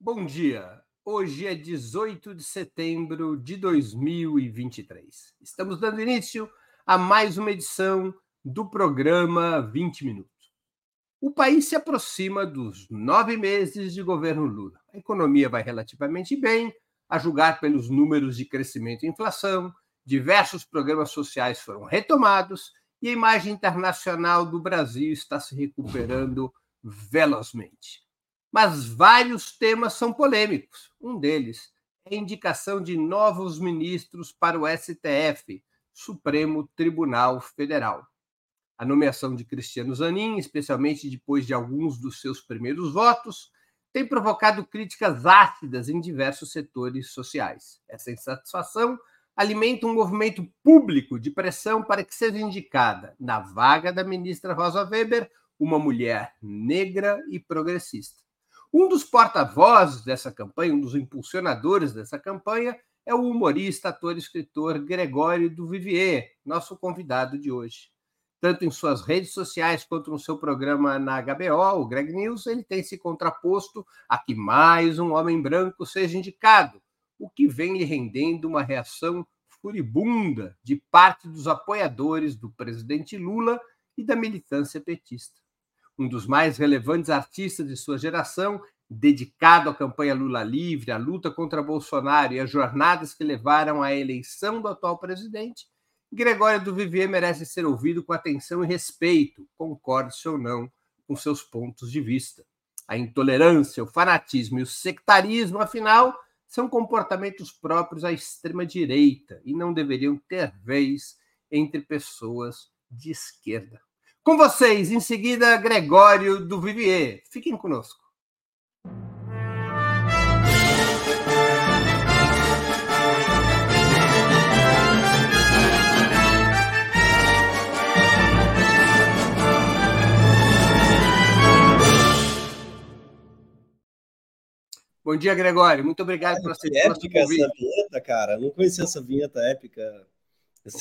Bom dia. Hoje é 18 de setembro de 2023. Estamos dando início a mais uma edição do programa 20 Minutos. O país se aproxima dos nove meses de governo Lula. A economia vai relativamente bem, a julgar pelos números de crescimento e inflação, diversos programas sociais foram retomados e a imagem internacional do Brasil está se recuperando velozmente. Mas vários temas são polêmicos. Um deles é a indicação de novos ministros para o STF, Supremo Tribunal Federal. A nomeação de Cristiano Zanin, especialmente depois de alguns dos seus primeiros votos, tem provocado críticas ácidas em diversos setores sociais. Essa insatisfação alimenta um movimento público de pressão para que seja indicada, na vaga da ministra Rosa Weber, uma mulher negra e progressista. Um dos porta-vozes dessa campanha, um dos impulsionadores dessa campanha, é o humorista, ator e escritor Gregório do Vivier, nosso convidado de hoje. Tanto em suas redes sociais quanto no seu programa na HBO, o Greg News, ele tem se contraposto a que mais um homem branco seja indicado, o que vem lhe rendendo uma reação furibunda de parte dos apoiadores do presidente Lula e da militância petista um dos mais relevantes artistas de sua geração, dedicado à campanha Lula livre, à luta contra Bolsonaro e às jornadas que levaram à eleição do atual presidente, Gregório do Vivier merece ser ouvido com atenção e respeito, concorde-se ou não com seus pontos de vista. A intolerância, o fanatismo e o sectarismo, afinal, são comportamentos próprios à extrema-direita e não deveriam ter vez entre pessoas de esquerda. Com vocês, em seguida, Gregório do Vivier. Fiquem conosco. Bom dia, Gregório. Muito obrigado por aceitar épica essa vinheta, cara. Não conhecia essa vinheta épica.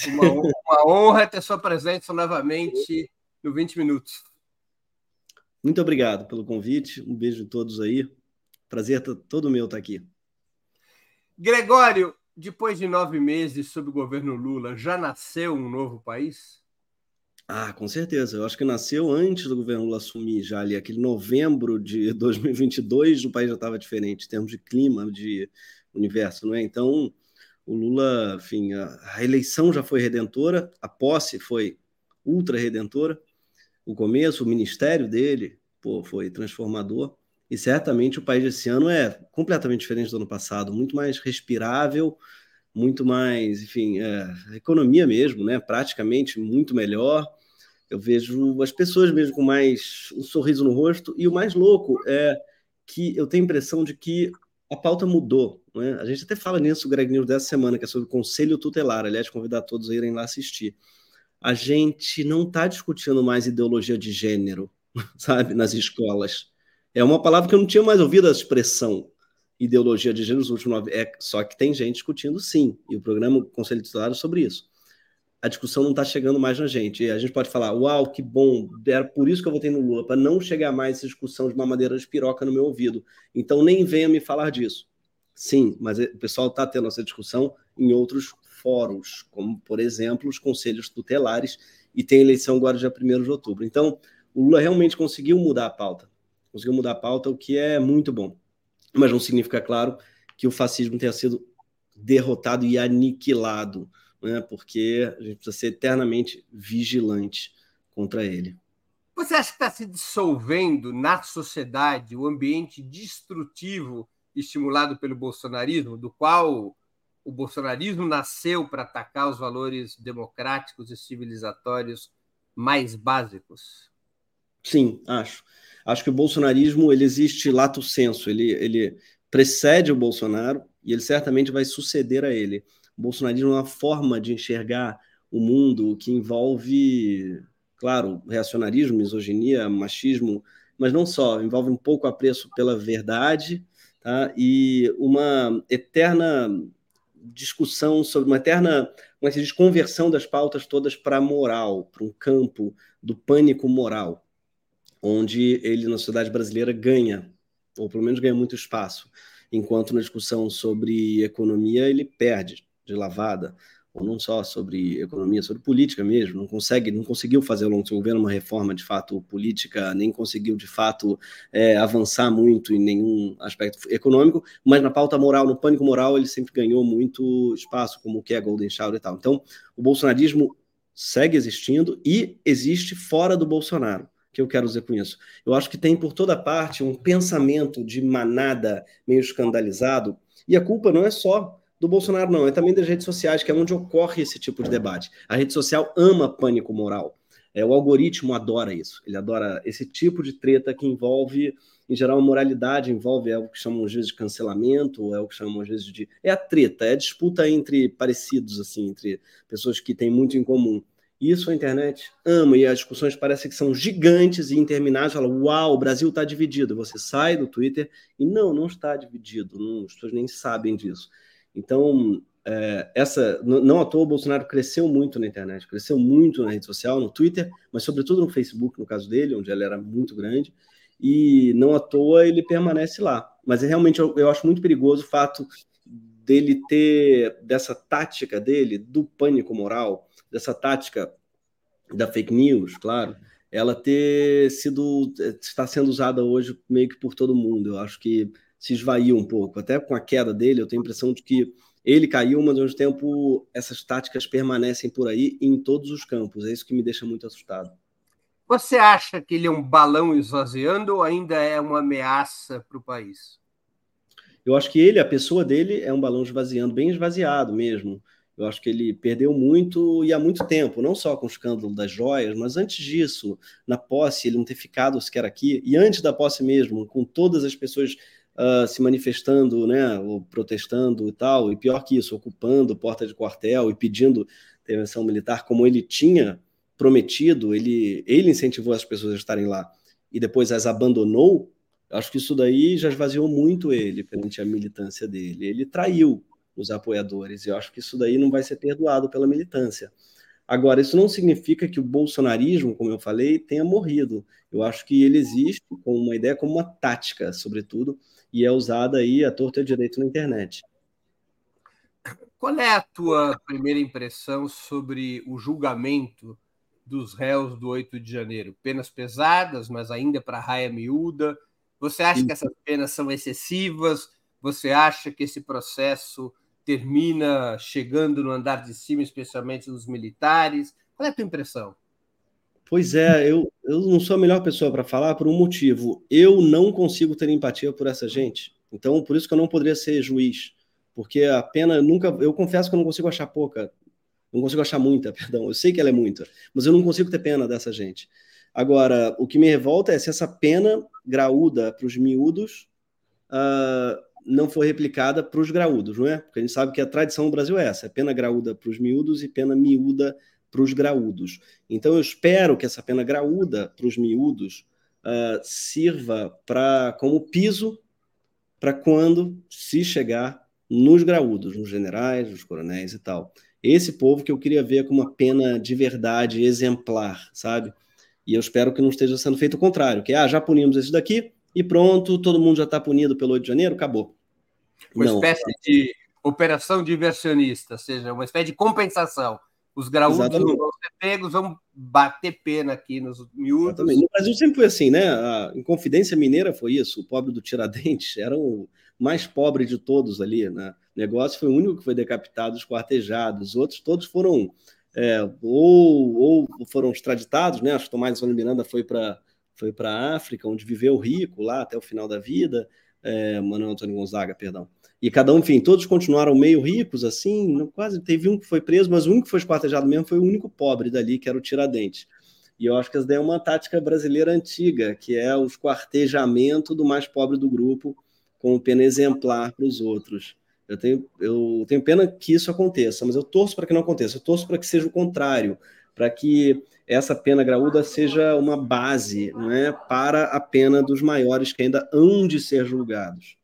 Uma, uma honra ter sua presença novamente no 20 minutos. Muito obrigado pelo convite. Um beijo a todos aí. Prazer todo meu estar aqui. Gregório, depois de nove meses sob o governo Lula, já nasceu um novo país? Ah, com certeza. Eu acho que nasceu antes do governo Lula assumir, já ali, aquele novembro de 2022, o país já estava diferente em termos de clima, de universo, não é? Então, o Lula, enfim, a eleição já foi redentora, a posse foi ultra redentora, o começo, o ministério dele, pô, foi transformador. E certamente o país desse ano é completamente diferente do ano passado, muito mais respirável, muito mais, enfim, é, economia mesmo, né? Praticamente muito melhor. Eu vejo as pessoas mesmo com mais um sorriso no rosto. E o mais louco é que eu tenho a impressão de que a pauta mudou. Né? A gente até fala nisso, Greg News, dessa semana, que é sobre o Conselho Tutelar. Aliás, convidar todos a irem lá assistir a gente não está discutindo mais ideologia de gênero, sabe, nas escolas. É uma palavra que eu não tinha mais ouvido a expressão ideologia de gênero nos últimos nove. É, só que tem gente discutindo sim, e o programa Conselho Titular é sobre isso. A discussão não está chegando mais na gente. E a gente pode falar, uau, que bom, era por isso que eu votei no Lula, para não chegar mais essa discussão de uma madeira de piroca no meu ouvido. Então nem venha me falar disso. Sim, mas o pessoal está tendo essa discussão em outros fóruns, como, por exemplo, os conselhos tutelares, e tem eleição agora dia 1 de outubro. Então, o Lula realmente conseguiu mudar a pauta. Conseguiu mudar a pauta, o que é muito bom. Mas não significa, claro, que o fascismo tenha sido derrotado e aniquilado, né? porque a gente precisa ser eternamente vigilante contra ele. Você acha que está se dissolvendo na sociedade o ambiente destrutivo estimulado pelo bolsonarismo, do qual o bolsonarismo nasceu para atacar os valores democráticos e civilizatórios mais básicos? Sim, acho. Acho que o bolsonarismo ele existe lato senso, ele, ele precede o Bolsonaro e ele certamente vai suceder a ele. O bolsonarismo é uma forma de enxergar o mundo que envolve, claro, reacionarismo, misoginia, machismo, mas não só, envolve um pouco apreço pela verdade tá? e uma eterna discussão sobre uma eterna uma diz, conversão das pautas todas para moral, para um campo do pânico moral, onde ele, na sociedade brasileira, ganha. ou pelo menos ganha muito espaço, enquanto na discussão sobre economia ele perde de lavada ou não só sobre economia, sobre política mesmo, não consegue, não conseguiu fazer ao longo do seu governo uma reforma de fato política, nem conseguiu de fato é, avançar muito em nenhum aspecto econômico, mas na pauta moral, no pânico moral, ele sempre ganhou muito espaço, como o que é Golden Shower e tal. Então, o bolsonarismo segue existindo e existe fora do Bolsonaro que eu quero dizer com isso? Eu acho que tem por toda parte um pensamento de manada meio escandalizado, e a culpa não é só do Bolsonaro, não, é também das redes sociais, que é onde ocorre esse tipo de debate. A rede social ama pânico moral. É, o algoritmo adora isso. Ele adora esse tipo de treta que envolve, em geral, a moralidade, envolve é o que chamam às vezes de cancelamento, é o que chamam às vezes de. É a treta, é a disputa entre parecidos, assim, entre pessoas que têm muito em comum. Isso a internet ama, e as discussões parecem que são gigantes e intermináveis. Fala, uau, o Brasil está dividido. Você sai do Twitter e não, não está dividido. Não, as pessoas nem sabem disso. Então, é, essa não à toa o Bolsonaro cresceu muito na internet, cresceu muito na rede social, no Twitter, mas sobretudo no Facebook, no caso dele, onde ele era muito grande, e não à toa ele permanece lá. Mas é, realmente eu, eu acho muito perigoso o fato dele ter dessa tática dele do pânico moral, dessa tática da fake news, claro, ela ter sido está sendo usada hoje meio que por todo mundo. Eu acho que se esvaiu um pouco. Até com a queda dele, eu tenho a impressão de que ele caiu, mas ao mesmo tempo essas táticas permanecem por aí em todos os campos. É isso que me deixa muito assustado. Você acha que ele é um balão esvaziando ou ainda é uma ameaça para o país? Eu acho que ele, a pessoa dele, é um balão esvaziando, bem esvaziado mesmo. Eu acho que ele perdeu muito e há muito tempo, não só com o escândalo das joias, mas antes disso, na posse, ele não ter ficado sequer aqui, e antes da posse mesmo, com todas as pessoas uh, se manifestando, né, ou protestando e tal, e pior que isso, ocupando porta de quartel e pedindo intervenção militar, como ele tinha prometido, ele, ele incentivou as pessoas a estarem lá e depois as abandonou, acho que isso daí já esvaziou muito ele perante a militância dele. Ele traiu os apoiadores, e eu acho que isso daí não vai ser perdoado pela militância. Agora, isso não significa que o bolsonarismo, como eu falei, tenha morrido. Eu acho que ele existe com uma ideia, como uma tática, sobretudo, e é usada aí a torta e a direito na internet. Qual é a tua primeira impressão sobre o julgamento dos réus do 8 de janeiro? Penas pesadas, mas ainda para raia miúda. Você acha que essas penas são excessivas? Você acha que esse processo termina chegando no andar de cima, especialmente dos militares? Qual é a tua impressão? Pois é, eu, eu não sou a melhor pessoa para falar por um motivo. Eu não consigo ter empatia por essa gente. Então, por isso que eu não poderia ser juiz. Porque a pena nunca. Eu confesso que eu não consigo achar pouca. Não consigo achar muita, perdão. Eu sei que ela é muita, mas eu não consigo ter pena dessa gente. Agora, o que me revolta é se essa pena graúda para os miúdos uh, não for replicada para os graúdos, não é? Porque a gente sabe que a tradição no Brasil é essa: é pena graúda para os miúdos e pena miúda para os graúdos. Então, eu espero que essa pena graúda para os miúdos uh, sirva para como piso para quando se chegar nos graúdos, nos generais, nos coronéis e tal. Esse povo que eu queria ver com uma pena de verdade exemplar, sabe? E eu espero que não esteja sendo feito o contrário, que ah, já punimos esse daqui e pronto, todo mundo já está punido pelo 8 de janeiro, acabou. Uma não. espécie de operação diversionista, ou seja, uma espécie de compensação. Os graúdos não vão ser pegos, vão bater pena aqui nos miúdos. Exatamente. No Brasil sempre foi assim, né? A Inconfidência Mineira foi isso. O pobre do Tiradentes era o mais pobre de todos ali, né? O negócio foi o único que foi decapitado, esquartejado. Os outros todos foram é, ou, ou foram extraditados, né? Acho que Tomás Antônio Miranda foi para foi para a África, onde viveu rico lá até o final da vida. É, Manuel Antônio Gonzaga, perdão. E cada um, enfim, todos continuaram meio ricos, assim, quase teve um que foi preso, mas o único que foi esquartejado mesmo foi o único pobre dali, que era o Tiradentes. E eu acho que essa daí é uma tática brasileira antiga, que é o esquartejamento do mais pobre do grupo, com pena exemplar para os outros. Eu tenho, eu tenho pena que isso aconteça, mas eu torço para que não aconteça. Eu torço para que seja o contrário, para que essa pena graúda seja uma base não é, para a pena dos maiores que ainda hão de ser julgados.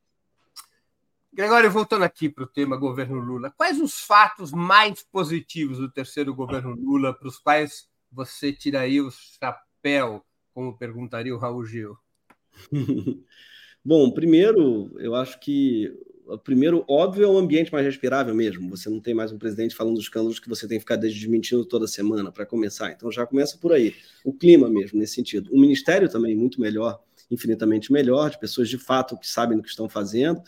Gregório, voltando aqui para o tema governo Lula, quais os fatos mais positivos do terceiro governo Lula para os quais você tiraria o chapéu, como perguntaria o Raul Gil? Bom, primeiro, eu acho que o primeiro, óbvio, é um ambiente mais respirável mesmo. Você não tem mais um presidente falando dos escândalos que você tem que ficar desmentindo toda semana para começar. Então já começa por aí. O clima mesmo, nesse sentido. O ministério também muito melhor, infinitamente melhor, de pessoas de fato que sabem do que estão fazendo.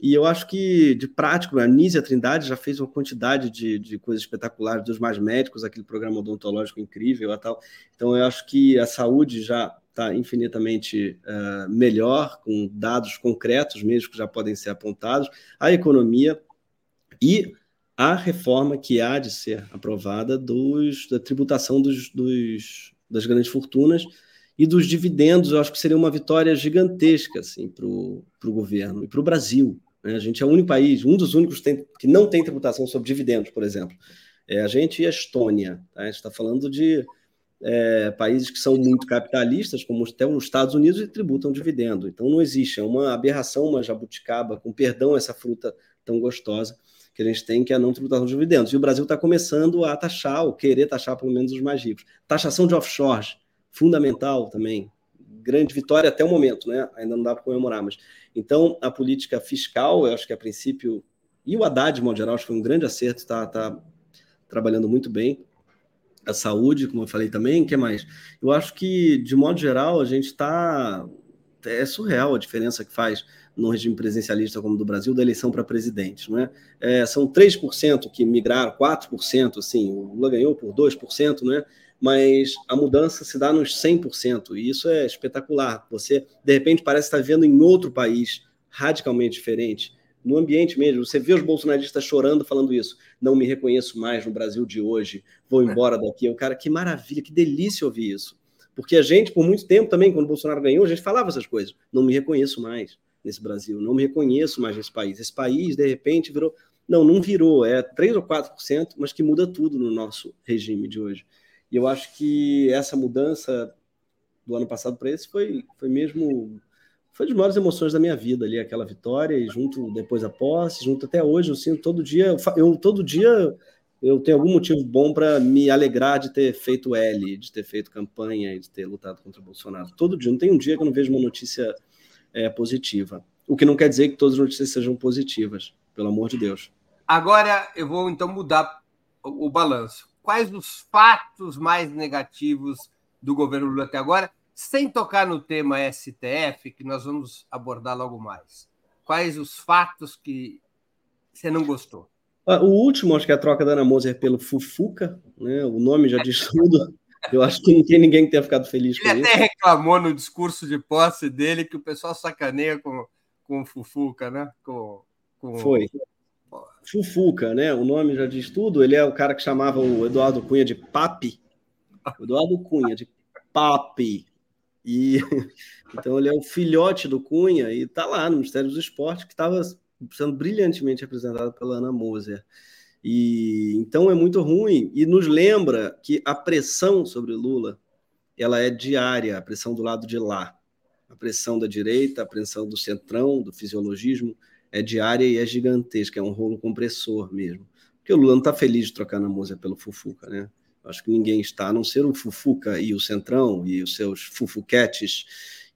E eu acho que, de prático, a Nízia Trindade já fez uma quantidade de, de coisas espetaculares dos mais médicos, aquele programa odontológico incrível e tal. Então, eu acho que a saúde já está infinitamente uh, melhor, com dados concretos mesmo que já podem ser apontados, a economia e a reforma que há de ser aprovada dos, da tributação dos, dos, das grandes fortunas e dos dividendos, eu acho que seria uma vitória gigantesca assim, para o governo e para o Brasil. Né? A gente é o único país, um dos únicos tem, que não tem tributação sobre dividendos, por exemplo. É a gente e a Estônia. Tá? A gente está falando de é, países que são muito capitalistas, como até os Estados Unidos, e tributam dividendo. Então não existe, é uma aberração, uma jabuticaba, com perdão, essa fruta tão gostosa que a gente tem, que é a não tributação de dividendos. E o Brasil está começando a taxar, ou querer taxar pelo menos os mais ricos. Taxação de offshores, fundamental também. Grande vitória até o momento, né? Ainda não dá para comemorar, mas. Então, a política fiscal, eu acho que a princípio, e o Haddad, de modo geral, acho que foi um grande acerto, está tá trabalhando muito bem a saúde, como eu falei também, o que mais? Eu acho que, de modo geral, a gente está. É surreal a diferença que faz no regime presidencialista como do Brasil, da eleição para presidente. Não é? é são 3% que migraram, 4%, assim, o Lula ganhou por 2%, não é? mas a mudança se dá nos 100%, e isso é espetacular. Você, de repente, parece estar vendo em outro país radicalmente diferente no ambiente mesmo. Você vê os bolsonaristas chorando falando isso. Não me reconheço mais no Brasil de hoje, vou embora daqui. O cara, que maravilha, que delícia ouvir isso. Porque a gente, por muito tempo também, quando o Bolsonaro ganhou, a gente falava essas coisas. Não me reconheço mais nesse Brasil, não me reconheço mais nesse país. Esse país, de repente, virou. Não, não virou, é 3 ou 4%, mas que muda tudo no nosso regime de hoje. E eu acho que essa mudança do ano passado para esse foi, foi mesmo foi das maiores emoções da minha vida ali, aquela vitória, e junto depois a posse, junto até hoje, eu sinto todo dia, eu todo dia eu tenho algum motivo bom para me alegrar de ter feito L, de ter feito campanha e de ter lutado contra o Bolsonaro. Todo dia, não tem um dia que eu não vejo uma notícia é, positiva. O que não quer dizer que todas as notícias sejam positivas, pelo amor de Deus. Agora eu vou então mudar o, o balanço. Quais os fatos mais negativos do governo Lula até agora? Sem tocar no tema STF, que nós vamos abordar logo mais. Quais os fatos que você não gostou? Ah, o último, acho que é a troca da Ana Moser pelo Fufuca, né? O nome já diz tudo. Eu acho que não tem ninguém que tenha ficado feliz Ele com isso. Ele até reclamou no discurso de posse dele que o pessoal sacaneia com, com o Fufuca, né? Com, com... Foi. Fufuca, né? O nome já diz tudo. Ele é o cara que chamava o Eduardo Cunha de Papi. Eduardo Cunha de Papi. E então ele é o filhote do Cunha e está lá no Ministério dos Esportes, que estava sendo brilhantemente representado pela Ana Moser. E então é muito ruim e nos lembra que a pressão sobre Lula ela é diária, a pressão do lado de lá. A pressão da direita, a pressão do centrão, do fisiologismo é diária e é gigantesca, é um rolo compressor mesmo. Porque o Lula não está feliz de trocar na Moser pelo Fufuca, né? Acho que ninguém está, a não ser o Fufuca e o Centrão e os seus fufuquetes.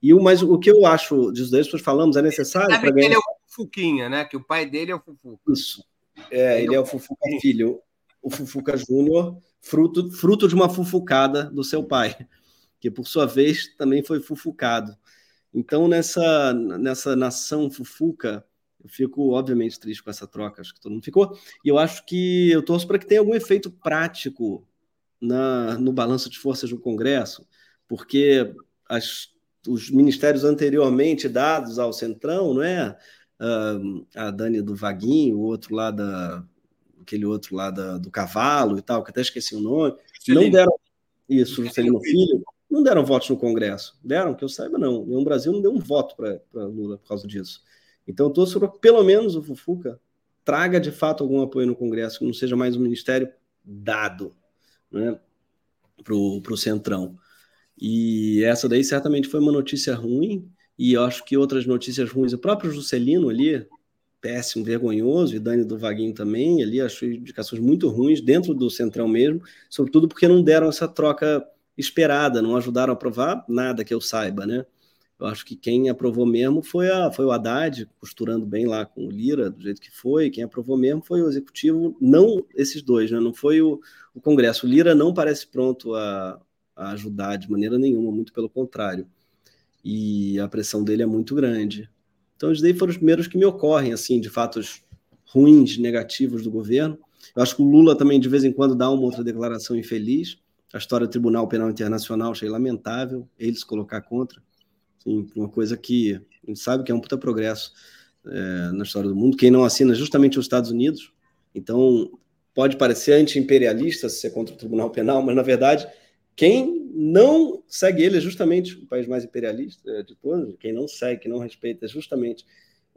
E o, mas o que eu acho disso daí, nós falamos, é necessário. Sabe que ele é o Fufuquinha, né? Que o pai dele é o Fufuca. Isso. É, ele é o Fufuca filho. O Fufuca Júnior, fruto, fruto de uma fufucada do seu pai, que por sua vez também foi fufucado. Então, nessa, nessa nação fufuca, eu fico, obviamente, triste com essa troca, acho que todo mundo ficou. E eu acho que eu torço para que tenha algum efeito prático na, no balanço de forças do Congresso, porque as, os ministérios anteriormente dados ao Centrão, não é? Uh, a Dani do Vaguinho, o outro lá da. aquele outro lá da, do cavalo e tal, que até esqueci o nome, Juscelino. não deram. Isso, Juscelino Filho, não deram votos no Congresso. Deram, que eu saiba, não. O Brasil não deu um voto para Lula por causa disso. Então, eu torço para pelo menos o Fufuca traga de fato algum apoio no Congresso, que não seja mais um ministério dado né, para o Centrão. E essa daí certamente foi uma notícia ruim, e eu acho que outras notícias ruins, o próprio Juscelino ali, péssimo, vergonhoso, e Dani do Vaguinho também, ali, acho indicações muito ruins dentro do Centrão mesmo, sobretudo porque não deram essa troca esperada, não ajudaram a aprovar nada que eu saiba, né? Eu acho que quem aprovou mesmo foi, a, foi o Haddad, costurando bem lá com o Lira, do jeito que foi. Quem aprovou mesmo foi o Executivo, não esses dois, né? não foi o, o Congresso. O Lira não parece pronto a, a ajudar de maneira nenhuma, muito pelo contrário. E a pressão dele é muito grande. Então, esses daí foram os primeiros que me ocorrem, assim, de fatos ruins, negativos do governo. Eu acho que o Lula também, de vez em quando, dá uma outra declaração infeliz. A história do Tribunal Penal Internacional achei lamentável, ele se colocar contra. Sim, uma coisa que a gente sabe que é um puta progresso é, na história do mundo. Quem não assina justamente os Estados Unidos. Então, pode parecer anti-imperialista se ser contra o Tribunal Penal, mas, na verdade, quem não segue ele é justamente o país mais imperialista de todos. Quem não segue, que não respeita, é justamente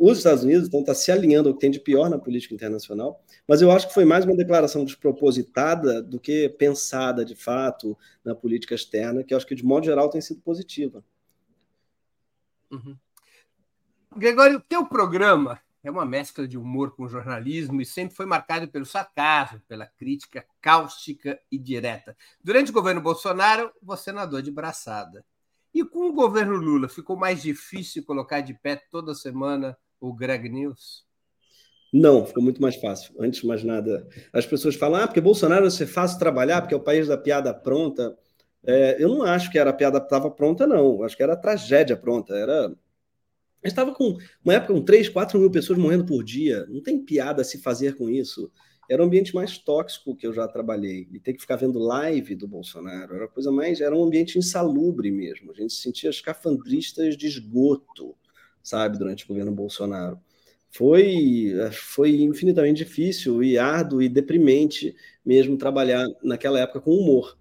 os Estados Unidos então está se alinhando ao que tem de pior na política internacional, mas eu acho que foi mais uma declaração despropositada do que pensada de fato na política externa, que eu acho que de modo geral tem sido positiva. Uhum. Gregório, o teu programa é uma mescla de humor com jornalismo e sempre foi marcado pelo sarcasmo, pela crítica cáustica e direta. Durante o governo Bolsonaro, você nadou de braçada. E com o governo Lula, ficou mais difícil colocar de pé toda semana o Greg News? Não, ficou muito mais fácil. Antes de mais nada, as pessoas falam, ah, porque Bolsonaro vai ser fácil trabalhar, porque é o país da piada pronta. É, eu não acho que era a piada estava pronta, não. acho que era tragédia pronta. Era. Estava com uma época com 3, 4 mil pessoas morrendo por dia. Não tem piada a se fazer com isso. Era o ambiente mais tóxico que eu já trabalhei. E ter que ficar vendo live do Bolsonaro era coisa mais. Era um ambiente insalubre mesmo. A gente se sentia escafandristas de esgoto sabe, durante o governo Bolsonaro. Foi, foi infinitamente difícil e árduo e deprimente mesmo trabalhar naquela época com humor.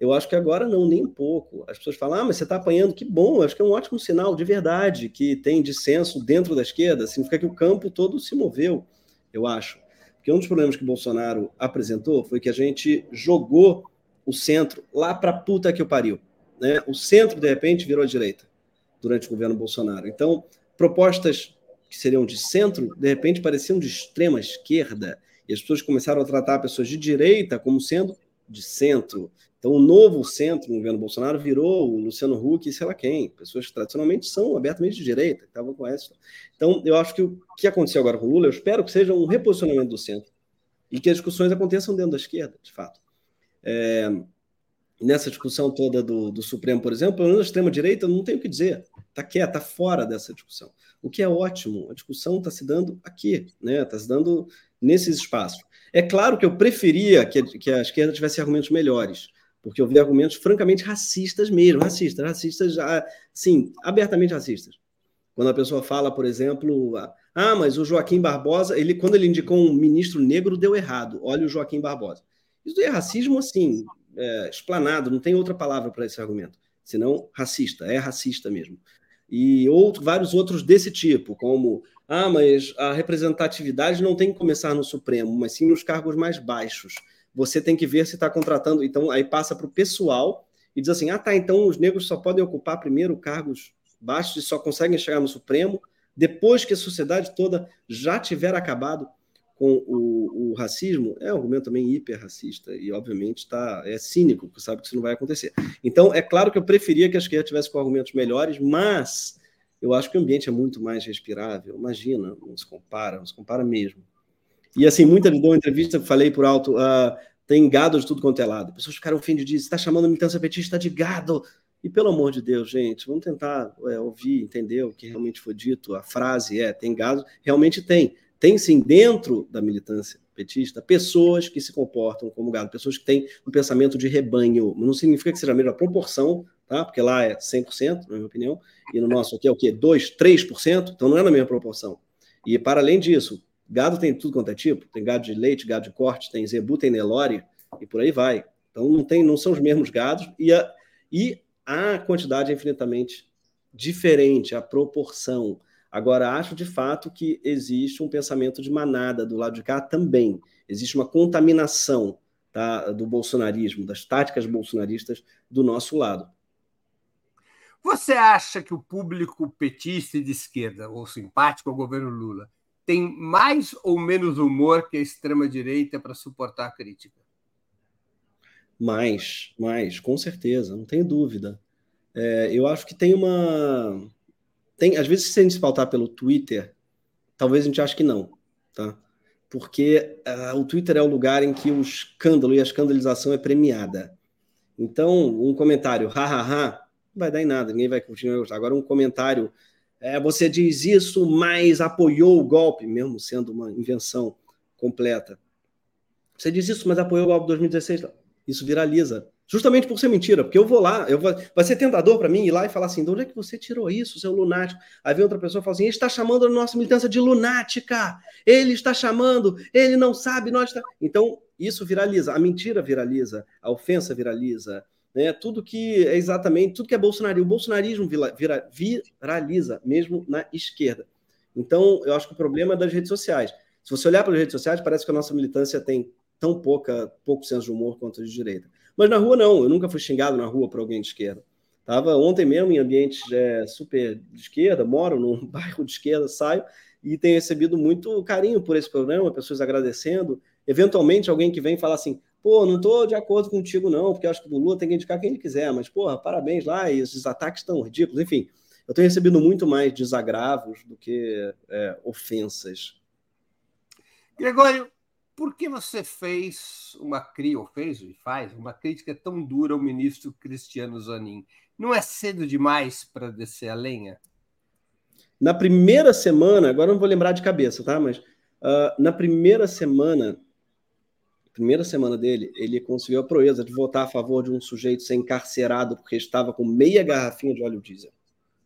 Eu acho que agora não, nem um pouco. As pessoas falam, ah, mas você está apanhando, que bom, acho que é um ótimo sinal de verdade que tem dissenso dentro da esquerda, significa que o campo todo se moveu, eu acho. Porque um dos problemas que o Bolsonaro apresentou foi que a gente jogou o centro lá para puta que o pariu. Né? O centro, de repente, virou a direita durante o governo Bolsonaro. Então, propostas que seriam de centro, de repente pareciam de extrema esquerda, e as pessoas começaram a tratar pessoas de direita como sendo de centro. Então, o novo centro no governo Bolsonaro virou o Luciano Huck e sei lá quem, pessoas que tradicionalmente são abertamente de direita, que estavam com essa. Então, eu acho que o que aconteceu agora com o Lula, eu espero que seja um reposicionamento do centro e que as discussões aconteçam dentro da esquerda, de fato. É, nessa discussão toda do, do Supremo, por exemplo, a extrema-direita não tem o que dizer, está quieta, está fora dessa discussão. O que é ótimo, a discussão está se dando aqui, né? está se dando nesses espaços. É claro que eu preferia que que a esquerda tivesse argumentos melhores, porque eu vi argumentos francamente racistas mesmo, racistas, racistas, sim, abertamente racistas. Quando a pessoa fala, por exemplo, ah, mas o Joaquim Barbosa, ele, quando ele indicou um ministro negro, deu errado. Olha o Joaquim Barbosa. Isso é racismo, assim, é, explanado, não tem outra palavra para esse argumento, senão racista, é racista mesmo. E outro, vários outros desse tipo, como ah, mas a representatividade não tem que começar no Supremo, mas sim nos cargos mais baixos. Você tem que ver se está contratando. Então, aí passa para o pessoal e diz assim: ah, tá, então os negros só podem ocupar primeiro cargos baixos e só conseguem chegar no Supremo depois que a sociedade toda já tiver acabado com o, o, racismo é um argumento também hiper-racista e, obviamente, tá, é cínico, porque sabe que isso não vai acontecer. Então, é claro que eu preferia que a esquerda tivesse com argumentos melhores, mas eu acho que o ambiente é muito mais respirável. Imagina, não se compara, não se compara mesmo. E, assim, muita deu uma entrevista, falei por alto, uh, tem gado de tudo quanto é lado. Pessoas ficaram ofendidas, está chamando a militância petista de gado. E, pelo amor de Deus, gente, vamos tentar é, ouvir, entender o que realmente foi dito. A frase é, tem gado, realmente tem tem sim dentro da militância petista pessoas que se comportam como gado, pessoas que têm um pensamento de rebanho. Não significa que seja a mesma proporção, tá? Porque lá é 100%, na minha opinião, e no nosso aqui é o quê? 2, 3%, então não é na mesma proporção. E para além disso, gado tem tudo quanto é tipo, tem gado de leite, gado de corte, tem zebu, tem nelore e por aí vai. Então não tem, não são os mesmos gados e a, e a quantidade é infinitamente diferente, a proporção. Agora, acho de fato que existe um pensamento de manada do lado de cá também. Existe uma contaminação tá, do bolsonarismo, das táticas bolsonaristas do nosso lado. Você acha que o público petista e de esquerda, ou simpático ao governo Lula, tem mais ou menos humor que a extrema-direita para suportar a crítica? Mais, mais, com certeza, não tenho dúvida. É, eu acho que tem uma tem, às vezes, se a gente se pautar pelo Twitter, talvez a gente ache que não, tá? Porque uh, o Twitter é o lugar em que o escândalo e a escandalização é premiada. Então, um comentário, hahaha, não vai dar em nada, ninguém vai continuar. Agora, um comentário, é, você diz isso, mas apoiou o golpe, mesmo sendo uma invenção completa. Você diz isso, mas apoiou o golpe de 2016. Isso viraliza. Justamente por ser mentira, porque eu vou lá, eu vou, vai ser tentador para mim ir lá e falar assim: de onde é que você tirou isso, seu lunático? Aí vem outra pessoa e fala assim: ele está chamando a nossa militância de lunática, ele está chamando, ele não sabe, nós está. Então, isso viraliza, a mentira viraliza, a ofensa viraliza, né? Tudo que é exatamente, tudo que é bolsonarismo, o bolsonarismo vira, vira, viraliza, mesmo na esquerda. Então, eu acho que o problema é das redes sociais. Se você olhar para as redes sociais, parece que a nossa militância tem tão pouca, pouco senso de humor quanto a de direita. Mas na rua, não. Eu nunca fui xingado na rua por alguém de esquerda. Tava ontem mesmo em ambientes é, super de esquerda, moro num bairro de esquerda, saio e tenho recebido muito carinho por esse programa, pessoas agradecendo. Eventualmente, alguém que vem falar assim: pô, não estou de acordo contigo, não, porque acho que o Lula tem que indicar quem ele quiser, mas, porra, parabéns lá, e esses ataques estão ridículos. Enfim, eu tenho recebido muito mais desagravos do que é, ofensas. Gregório, por que você fez uma crítica, ou fez e faz, uma crítica tão dura ao ministro Cristiano Zanin? Não é cedo demais para descer a lenha? Na primeira semana, agora não vou lembrar de cabeça, tá? Mas uh, na primeira semana, primeira semana dele, ele conseguiu a proeza de votar a favor de um sujeito ser encarcerado porque estava com meia garrafinha de óleo diesel.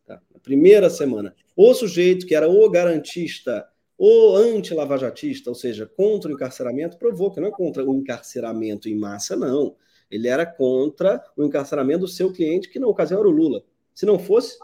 Tá? Na primeira semana. O sujeito que era o garantista o anti-lavajatista, ou seja, contra o encarceramento, provou que não é contra o encarceramento em massa, não. Ele era contra o encarceramento do seu cliente, que na ocasião era o Lula. Se não fosse,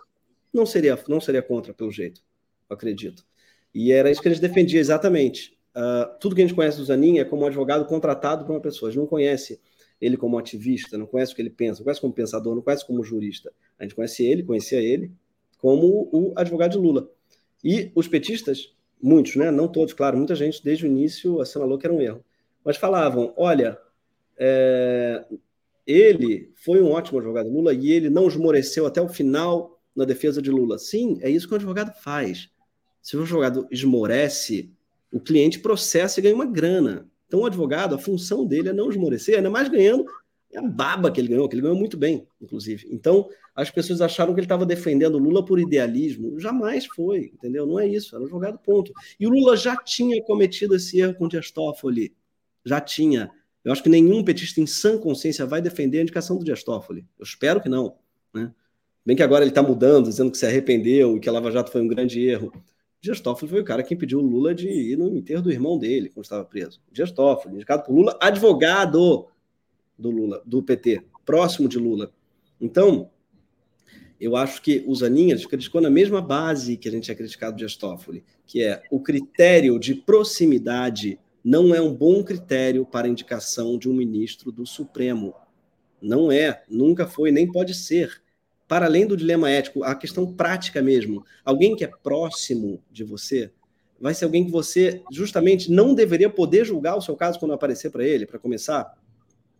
não seria, não seria contra, pelo jeito, acredito. E era isso que eles defendiam exatamente. Uh, tudo que a gente conhece do Zanin é como um advogado contratado por uma pessoa. A gente não conhece ele como ativista, não conhece o que ele pensa, não conhece como pensador, não conhece como jurista. A gente conhece ele, conhecia ele como o advogado de Lula. E os petistas muitos, né? não todos, claro, muita gente desde o início assinalou que era um erro, mas falavam: olha, é, ele foi um ótimo advogado de Lula e ele não esmoreceu até o final na defesa de Lula. Sim, é isso que o advogado faz. Se o advogado esmorece, o cliente processa e ganha uma grana. Então, o advogado, a função dele é não esmorecer, ainda mais ganhando é a baba que ele ganhou, que ele ganhou muito bem, inclusive. Então, as pessoas acharam que ele estava defendendo Lula por idealismo. Jamais foi, entendeu? Não é isso, era um jogado ponto. E o Lula já tinha cometido esse erro com o Dias Toffoli. Já tinha. Eu acho que nenhum petista em sã consciência vai defender a indicação do Dias Toffoli. Eu espero que não. Né? Bem que agora ele está mudando, dizendo que se arrependeu e que a Lava Jato foi um grande erro. Dias Toffoli foi o cara que impediu o Lula de ir no enterro do irmão dele, quando estava preso. Dias Toffoli, indicado por Lula, advogado do Lula, do PT, próximo de Lula. Então, eu acho que o Zanin criticou na mesma base que a gente tinha criticado de Astófoli, que é o critério de proximidade não é um bom critério para indicação de um ministro do Supremo. Não é, nunca foi, nem pode ser. Para além do dilema ético, a questão prática mesmo. Alguém que é próximo de você vai ser alguém que você justamente não deveria poder julgar o seu caso quando aparecer para ele, para começar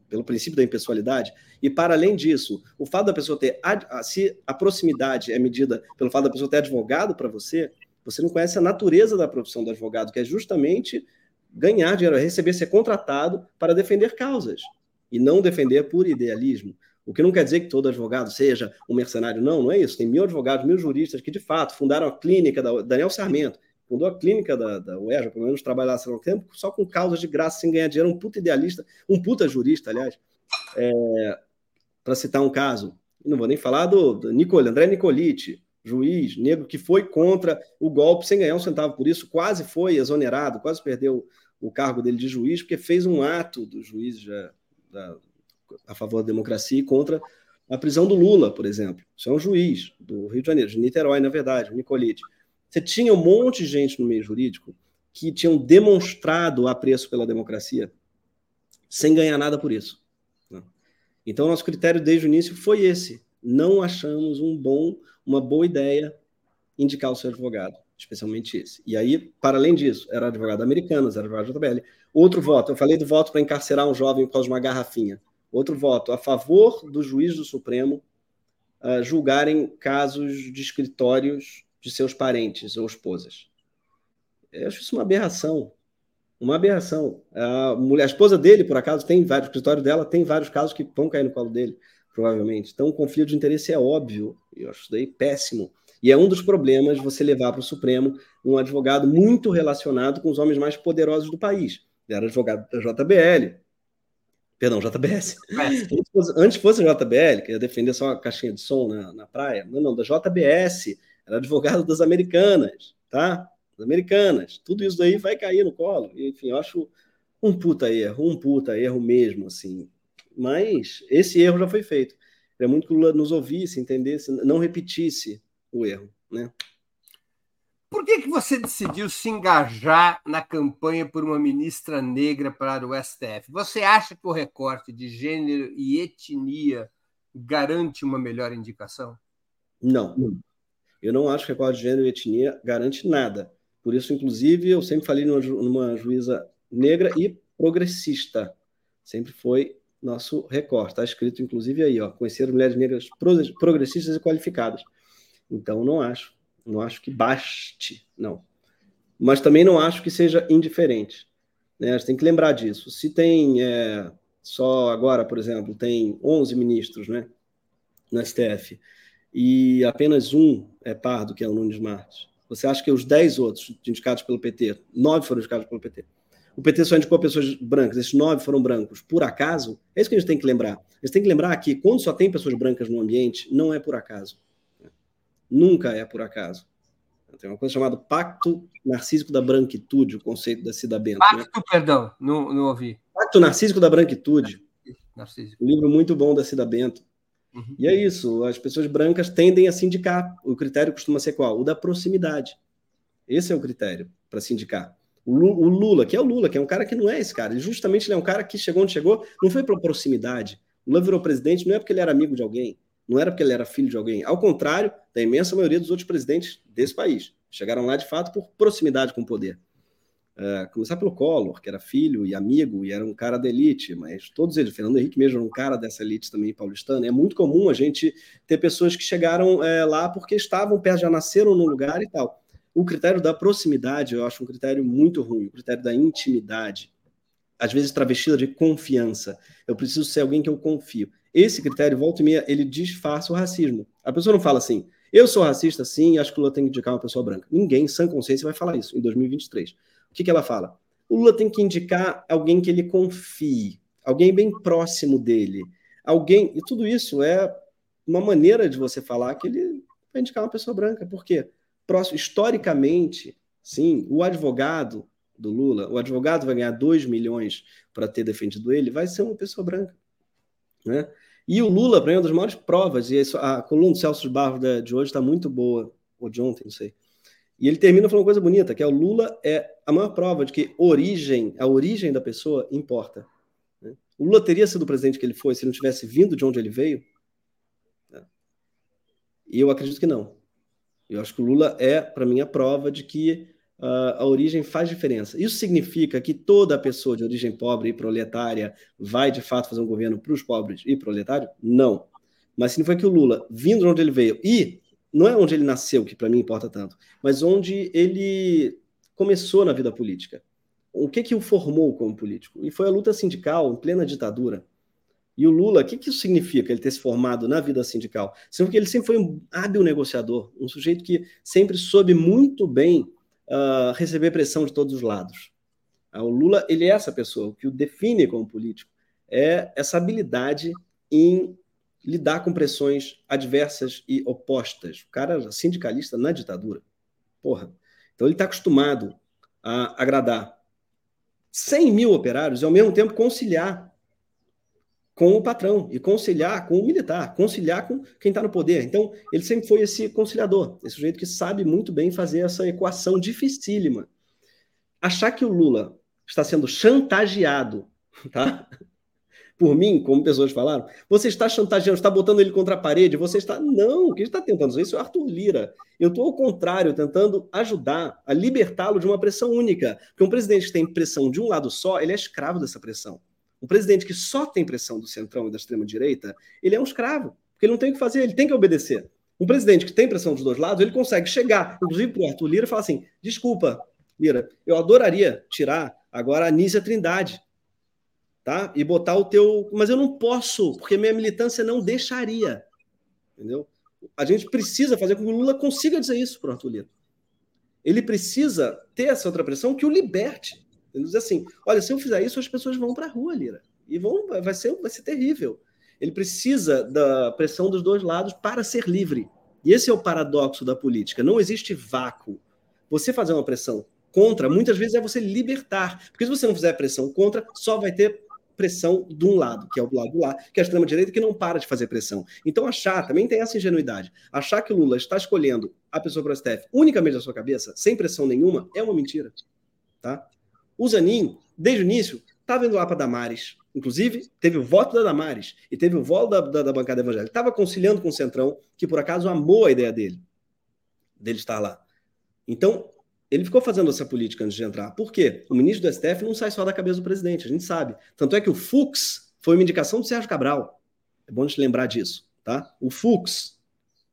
pelo princípio da impessoalidade, e para além disso, o fato da pessoa ter, se a proximidade é medida pelo fato da pessoa ter advogado para você, você não conhece a natureza da profissão do advogado, que é justamente ganhar dinheiro, receber, ser contratado para defender causas, e não defender por idealismo. O que não quer dizer que todo advogado seja um mercenário, não, não é isso. Tem mil advogados, mil juristas que, de fato, fundaram a clínica da Daniel Sarmento, fundou a clínica da, da UERJ, pelo menos trabalhasse há um tempo, só com causas de graça, sem ganhar dinheiro, um puta idealista, um puta jurista, aliás. É, Para citar um caso, não vou nem falar do, do Nicol, André Nicolite, juiz negro que foi contra o golpe sem ganhar um centavo por isso, quase foi exonerado, quase perdeu o cargo dele de juiz, porque fez um ato do juiz já, da, a favor da democracia e contra a prisão do Lula, por exemplo. Isso é um juiz do Rio de Janeiro, de Niterói, na verdade, Nicolite. Você tinha um monte de gente no meio jurídico que tinham demonstrado apreço pela democracia sem ganhar nada por isso. Né? Então, nosso critério desde o início foi esse. Não achamos um bom, uma boa ideia indicar o seu advogado, especialmente esse. E aí, para além disso, era advogado americano, era advogado JBL. Outro voto, eu falei do voto para encarcerar um jovem por causa de uma garrafinha. Outro voto a favor do juiz do Supremo uh, julgarem casos de escritórios de seus parentes ou esposas. Eu acho isso uma aberração. Uma aberração. A, mulher, a esposa dele, por acaso, tem vários, o escritório dela tem vários casos que vão cair no colo dele, provavelmente. Então, o conflito de interesse é óbvio. Eu acho isso daí péssimo. E é um dos problemas você levar para o Supremo um advogado muito relacionado com os homens mais poderosos do país. Ele era advogado da JBL, perdão, JBS. Antes fosse, antes fosse JBL, que ia defender só uma caixinha de som na, na praia. Não, não, da JBS, era advogado das americanas, tá? Das americanas. Tudo isso daí vai cair no colo. Enfim, eu acho um puta erro, um puta erro mesmo, assim. Mas esse erro já foi feito. É muito que o Lula nos ouvisse, entendesse, não repetisse o erro, né? Por que, que você decidiu se engajar na campanha por uma ministra negra para o STF? Você acha que o recorte de gênero e etnia garante uma melhor indicação? Não. Eu não acho que o recorte de gênero e etnia garante nada. Por isso, inclusive, eu sempre falei numa, numa juíza negra e progressista. Sempre foi nosso recorte. Está escrito, inclusive, aí, ó, conhecer mulheres negras progressistas e qualificadas. Então, não acho. Não acho que baste, não. Mas também não acho que seja indiferente. Né? A gente tem que lembrar disso. Se tem é, só agora, por exemplo, tem 11 ministros né, no STF e apenas um é pardo, que é o Nunes Marques. Você acha que os 10 outros indicados pelo PT, nove foram indicados pelo PT, o PT só indicou pessoas brancas, esses nove foram brancos, por acaso? É isso que a gente tem que lembrar. A gente tem que lembrar que quando só tem pessoas brancas no ambiente, não é por acaso nunca é por acaso. Tem uma coisa chamada Pacto Narcísico da Branquitude, o conceito da Cida Bento. Né? Pacto, né? perdão, não, não ouvi. Pacto Narcísico da Branquitude. Narcísico. Um livro muito bom da Cida Bento. Uhum. E é isso, as pessoas brancas tendem a sindicar. O critério costuma ser qual? O da proximidade. Esse é o critério para sindicar. O Lula, que é o Lula, que é um cara que não é esse cara. Ele justamente ele é um cara que chegou onde chegou, não foi pela proximidade. O Lula virou presidente não é porque ele era amigo de alguém, não era porque ele era filho de alguém. Ao contrário da imensa maioria dos outros presidentes desse país. Chegaram lá, de fato, por proximidade com o poder. Uh, começar pelo Collor, que era filho e amigo e era um cara da elite, mas todos eles, Fernando Henrique mesmo era um cara dessa elite também paulistana. É muito comum a gente ter pessoas que chegaram é, lá porque estavam perto, já nasceram no lugar e tal. O critério da proximidade eu acho um critério muito ruim, o critério da intimidade, às vezes travestida de confiança. Eu preciso ser alguém que eu confio. Esse critério, volta e meia, ele disfarça o racismo. A pessoa não fala assim, eu sou racista, sim, acho que o Lula tem que indicar uma pessoa branca. Ninguém, sem consciência, vai falar isso em 2023. O que, que ela fala? O Lula tem que indicar alguém que ele confie, alguém bem próximo dele, alguém. E tudo isso é uma maneira de você falar que ele vai indicar uma pessoa branca. Por quê? Próximo, historicamente, sim, o advogado do Lula, o advogado vai ganhar 2 milhões para ter defendido ele, vai ser uma pessoa branca. Né? E o Lula, para mim, é uma das maiores provas, e isso, a coluna do Celso de Barro de hoje está muito boa, ou de ontem, não sei. E ele termina falando uma coisa bonita, que é o Lula é a maior prova de que origem, a origem da pessoa importa. Né? O Lula teria sido o presidente que ele foi se não tivesse vindo de onde ele veio? Né? E eu acredito que não. Eu acho que o Lula é, para mim, a prova de que a origem faz diferença. Isso significa que toda pessoa de origem pobre e proletária vai, de fato, fazer um governo para os pobres e proletários? Não. Mas significa que o Lula, vindo de onde ele veio, e não é onde ele nasceu, que para mim importa tanto, mas onde ele começou na vida política. O que que o formou como político? E foi a luta sindical em plena ditadura. E o Lula, o que, que isso significa, ele ter se formado na vida sindical? Significa que ele sempre foi um hábil negociador, um sujeito que sempre soube muito bem uh, receber pressão de todos os lados. Uh, o Lula, ele é essa pessoa, o que o define como político é essa habilidade em lidar com pressões adversas e opostas. O cara era sindicalista na ditadura. Porra. Então ele está acostumado a agradar 100 mil operários e ao mesmo tempo conciliar com o patrão e conciliar com o militar, conciliar com quem está no poder. Então, ele sempre foi esse conciliador, esse sujeito que sabe muito bem fazer essa equação dificílima. Achar que o Lula está sendo chantageado, tá? Por mim, como pessoas falaram, você está chantageando, está botando ele contra a parede, você está. Não, o que está tentando fazer isso é o Arthur Lira. Eu estou, ao contrário, tentando ajudar a libertá-lo de uma pressão única. Porque um presidente que tem pressão de um lado só, ele é escravo dessa pressão. Um presidente que só tem pressão do centrão e da extrema-direita, ele é um escravo, porque ele não tem o que fazer, ele tem que obedecer. Um presidente que tem pressão dos dois lados, ele consegue chegar, inclusive, para o Arthur Lira e falar assim: desculpa, Lira, eu adoraria tirar agora a Nízia Trindade, tá? E botar o teu. Mas eu não posso, porque minha militância não deixaria. Entendeu? A gente precisa fazer com que o Lula consiga dizer isso para o Arthur Lira. Ele precisa ter essa outra pressão que o liberte. Ele diz assim: olha, se eu fizer isso, as pessoas vão para a rua, Lira. E vão, vai, ser, vai ser terrível. Ele precisa da pressão dos dois lados para ser livre. E esse é o paradoxo da política. Não existe vácuo. Você fazer uma pressão contra, muitas vezes, é você libertar. Porque se você não fizer pressão contra, só vai ter pressão de um lado, que é o lado lá, que é a extrema-direita, que não para de fazer pressão. Então, achar, também tem essa ingenuidade, achar que o Lula está escolhendo a pessoa para o STF unicamente da sua cabeça, sem pressão nenhuma, é uma mentira. Tá? O Zanin, desde o início, estava indo lá para Damares. Inclusive, teve o voto da Damares e teve o voto da, da, da bancada evangélica. Estava conciliando com o Centrão, que por acaso amou a ideia dele, dele estar lá. Então, ele ficou fazendo essa política antes de entrar. Por quê? O ministro do STF não sai só da cabeça do presidente, a gente sabe. Tanto é que o Fux foi uma indicação do Sérgio Cabral. É bom a gente lembrar disso, tá? O Fux.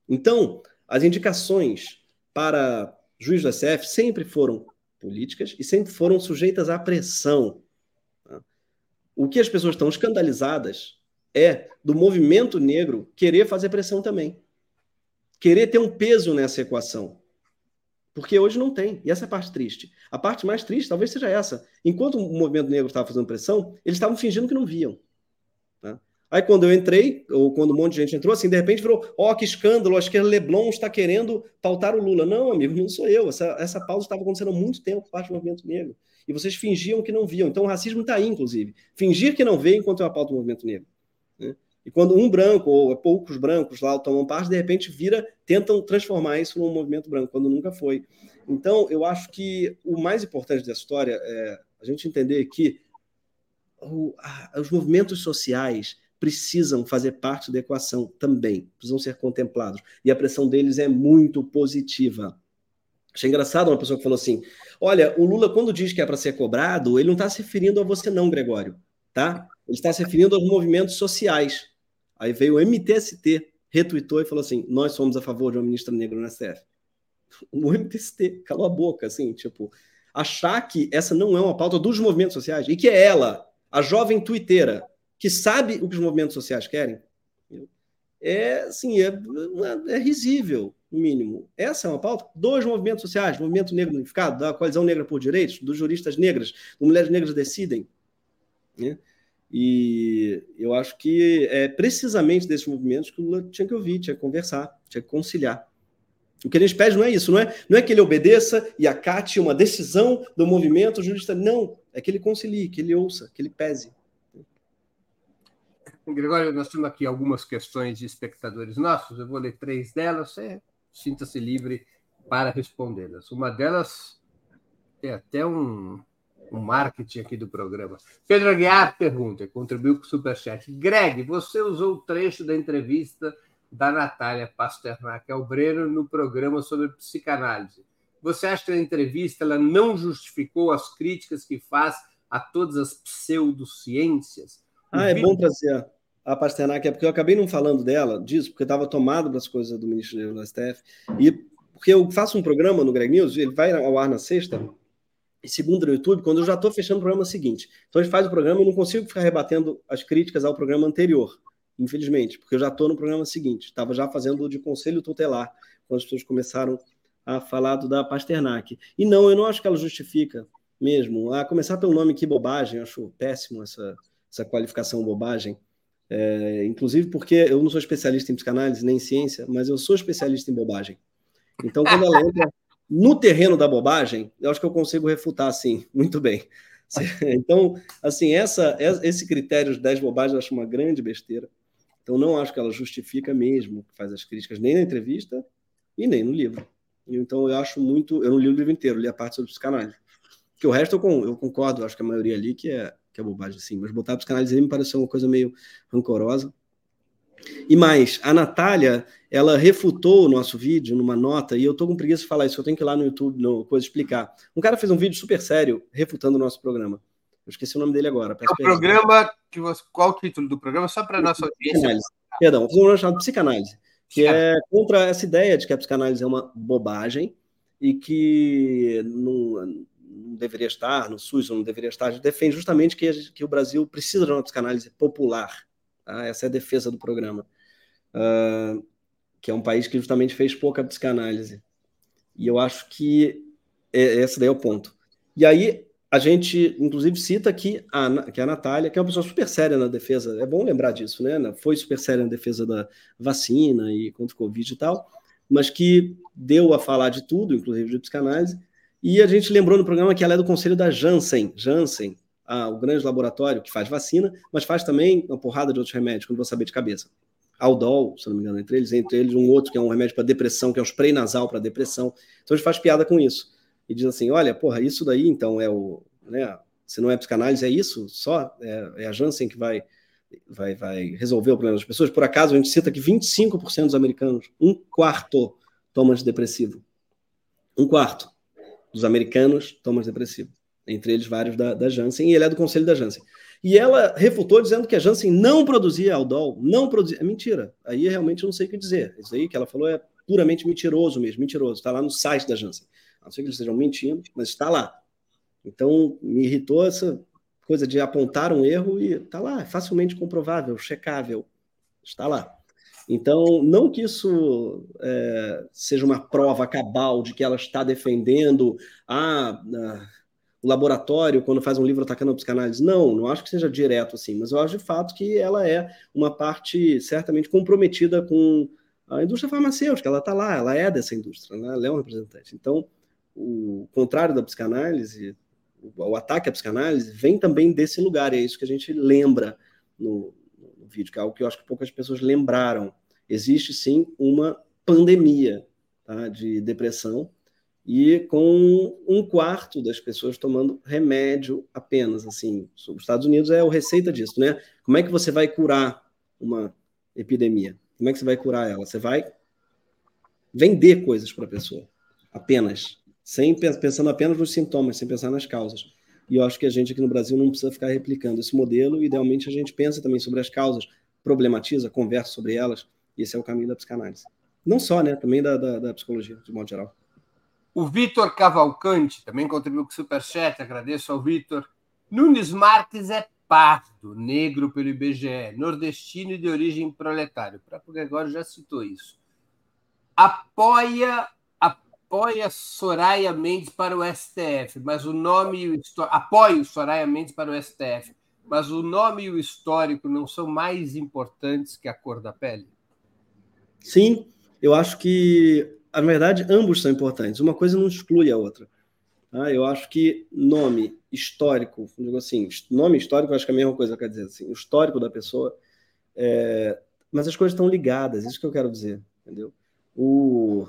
Então, as indicações para juiz do STF sempre foram políticas e sempre foram sujeitas à pressão. Tá? O que as pessoas estão escandalizadas é do movimento negro querer fazer pressão também. Querer ter um peso nessa equação. Porque hoje não tem. E essa é a parte triste. A parte mais triste talvez seja essa. Enquanto o movimento negro estava fazendo pressão, eles estavam fingindo que não viam. Tá? Aí quando eu entrei, ou quando um monte de gente entrou, assim, de repente virou, ó, oh, que escândalo, acho que Leblon está querendo pautar o Lula. Não, amigo, não sou eu. Essa, essa pausa estava acontecendo há muito tempo por parte do movimento negro. E vocês fingiam que não viam. Então o racismo está aí, inclusive. Fingir que não vê enquanto eu pauta o movimento negro. Né? E quando um branco, ou poucos brancos lá tomam parte, de repente vira, tentam transformar isso num movimento branco, quando nunca foi. Então, eu acho que o mais importante dessa história é a gente entender que o, a, os movimentos sociais precisam fazer parte da equação também, precisam ser contemplados. E a pressão deles é muito positiva. Achei engraçado uma pessoa que falou assim: olha, o Lula, quando diz que é para ser cobrado, ele não está se referindo a você, não, Gregório. Tá? Ele está se referindo aos movimentos sociais. Aí veio o MTST, retuitou e falou assim: nós somos a favor de uma ministra negra no STF. O MTST calou a boca, assim, tipo, achar que essa não é uma pauta dos movimentos sociais e que é ela, a jovem tuiteira, que sabe o que os movimentos sociais querem, é assim, é, é risível, no mínimo. Essa é uma pauta dos movimentos sociais, movimento negro unificado, da coalizão negra por direitos, dos juristas negras, do Mulheres Negras Decidem. Né? E eu acho que é precisamente desses movimentos que o Lula tinha que ouvir, tinha que conversar, tinha que conciliar. O que a gente pede não é isso, não é, não é que ele obedeça e acate uma decisão do movimento jurista, não. É que ele concilie, que ele ouça, que ele pese. Gregório, nós temos aqui algumas questões de espectadores nossos, eu vou ler três delas, você sinta-se livre para respondê-las. Uma delas é até um, o marketing aqui do programa. Pedro Aguiar pergunta, contribuiu com o Superchat. Greg, você usou o trecho da entrevista da Natália Pasternak ao Breno no programa sobre psicanálise. Você acha que a entrevista ela não justificou as críticas que faz a todas as pseudociências? Ah, é bom trazer a Pasternak, é porque eu acabei não falando dela, disso, porque estava tomado das coisas do ministro do STF, e porque eu faço um programa no Greg News, ele vai ao ar na sexta, e segunda no YouTube, quando eu já estou fechando o programa seguinte. Então a gente faz o programa, eu não consigo ficar rebatendo as críticas ao programa anterior, infelizmente, porque eu já estou no programa seguinte. Estava já fazendo de conselho tutelar, quando as pessoas começaram a falar do da Pasternak. E não, eu não acho que ela justifica mesmo. A começar pelo nome que bobagem, acho péssimo essa, essa qualificação bobagem. É, inclusive porque eu não sou especialista em psicanálise nem em ciência, mas eu sou especialista em bobagem. Então, quando ela entra no terreno da bobagem, eu acho que eu consigo refutar, sim, muito bem. Então, assim, essa, esse critério de 10 bobagens eu acho uma grande besteira. Então, não acho que ela justifica mesmo, faz as críticas nem na entrevista e nem no livro. Então, eu acho muito. Eu não li o livro inteiro, li a parte sobre psicanálise. Que o resto eu, eu concordo, acho que a maioria ali que é, que é bobagem, sim. Mas botar a psicanálise me pareceu uma coisa meio rancorosa. E mais, a Natália, ela refutou o nosso vídeo numa nota, e eu tô com preguiça de falar isso, eu tenho que ir lá no YouTube, no coisa explicar. Um cara fez um vídeo super sério refutando o nosso programa. Eu esqueci o nome dele agora. É o programa que você, qual o título do programa? Só para nossa audiência. Perdão, fazer um chamado Psicanálise. que é contra essa ideia de que a psicanálise é uma bobagem e que não deveria estar no SUS, não deveria estar. A gente defende justamente que, que o Brasil precisa de uma psicanálise popular. Tá? Essa é a defesa do programa. Uh, que é um país que justamente fez pouca psicanálise. E eu acho que é, esse daí é o ponto. E aí, a gente, inclusive, cita aqui a, que a Natália, que é uma pessoa super séria na defesa, é bom lembrar disso, né? Foi super séria na defesa da vacina e contra o Covid e tal, mas que deu a falar de tudo, inclusive de psicanálise, e a gente lembrou no programa que ela é do conselho da Janssen, Janssen, o grande laboratório que faz vacina, mas faz também uma porrada de outros remédios, que eu não vou saber de cabeça. Aldol, se não me engano, entre eles, entre eles um outro que é um remédio para depressão, que é um spray nasal para depressão. Então a gente faz piada com isso. E diz assim: olha, porra, isso daí então é o. Né, se não é psicanálise, é isso só? É, é a Janssen que vai, vai, vai resolver o problema das pessoas? Por acaso, a gente cita que 25% dos americanos, um quarto, tomam antidepressivo. Um quarto dos americanos tomam antidepressivo. Entre eles, vários da, da Janssen, e ele é do conselho da Janssen. E ela refutou dizendo que a Janssen não produzia Aldol, não produzia. É mentira. Aí realmente eu não sei o que dizer. Isso aí que ela falou é puramente mentiroso mesmo, mentiroso. Está lá no site da Janssen. A não ser que eles estejam mentindo, mas está lá. Então me irritou essa coisa de apontar um erro e está lá, é facilmente comprovável, checável. Está lá. Então, não que isso é, seja uma prova cabal de que ela está defendendo a, a o laboratório quando faz um livro atacando a psicanálise. Não, não acho que seja direto assim, mas eu acho de fato que ela é uma parte certamente comprometida com a indústria farmacêutica, ela está lá, ela é dessa indústria, né? ela é um representante. Então, o contrário da psicanálise, o, o ataque à psicanálise, vem também desse lugar, é isso que a gente lembra no vídeo, que é algo que eu acho que poucas pessoas lembraram. Existe sim uma pandemia tá, de depressão, e com um quarto das pessoas tomando remédio apenas. Assim, os Estados Unidos é o receita disso, né? Como é que você vai curar uma epidemia? Como é que você vai curar ela? Você vai vender coisas para a pessoa, apenas, sem pensando apenas nos sintomas, sem pensar nas causas. E eu acho que a gente aqui no Brasil não precisa ficar replicando esse modelo. Idealmente, a gente pensa também sobre as causas, problematiza, conversa sobre elas. E esse é o caminho da psicanálise. Não só, né? Também da, da, da psicologia, de modo geral. O Vitor Cavalcante também contribuiu com o Superchat, agradeço ao Vitor. Nunes Marques é pardo, negro pelo IBGE, nordestino e de origem proletário. O próprio Gregório já citou isso. Apoia apoia Soraya Mendes para o STF, mas o nome e o apoio Soraya Mendes para o STF, mas o nome e o histórico não são mais importantes que a cor da pele? Sim, eu acho que na verdade, ambos são importantes. Uma coisa não exclui a outra. Tá? Eu acho que nome histórico, digo assim, nome histórico, acho que é a mesma coisa, quer dizer assim, o histórico da pessoa, é... mas as coisas estão ligadas, isso que eu quero dizer, entendeu? O,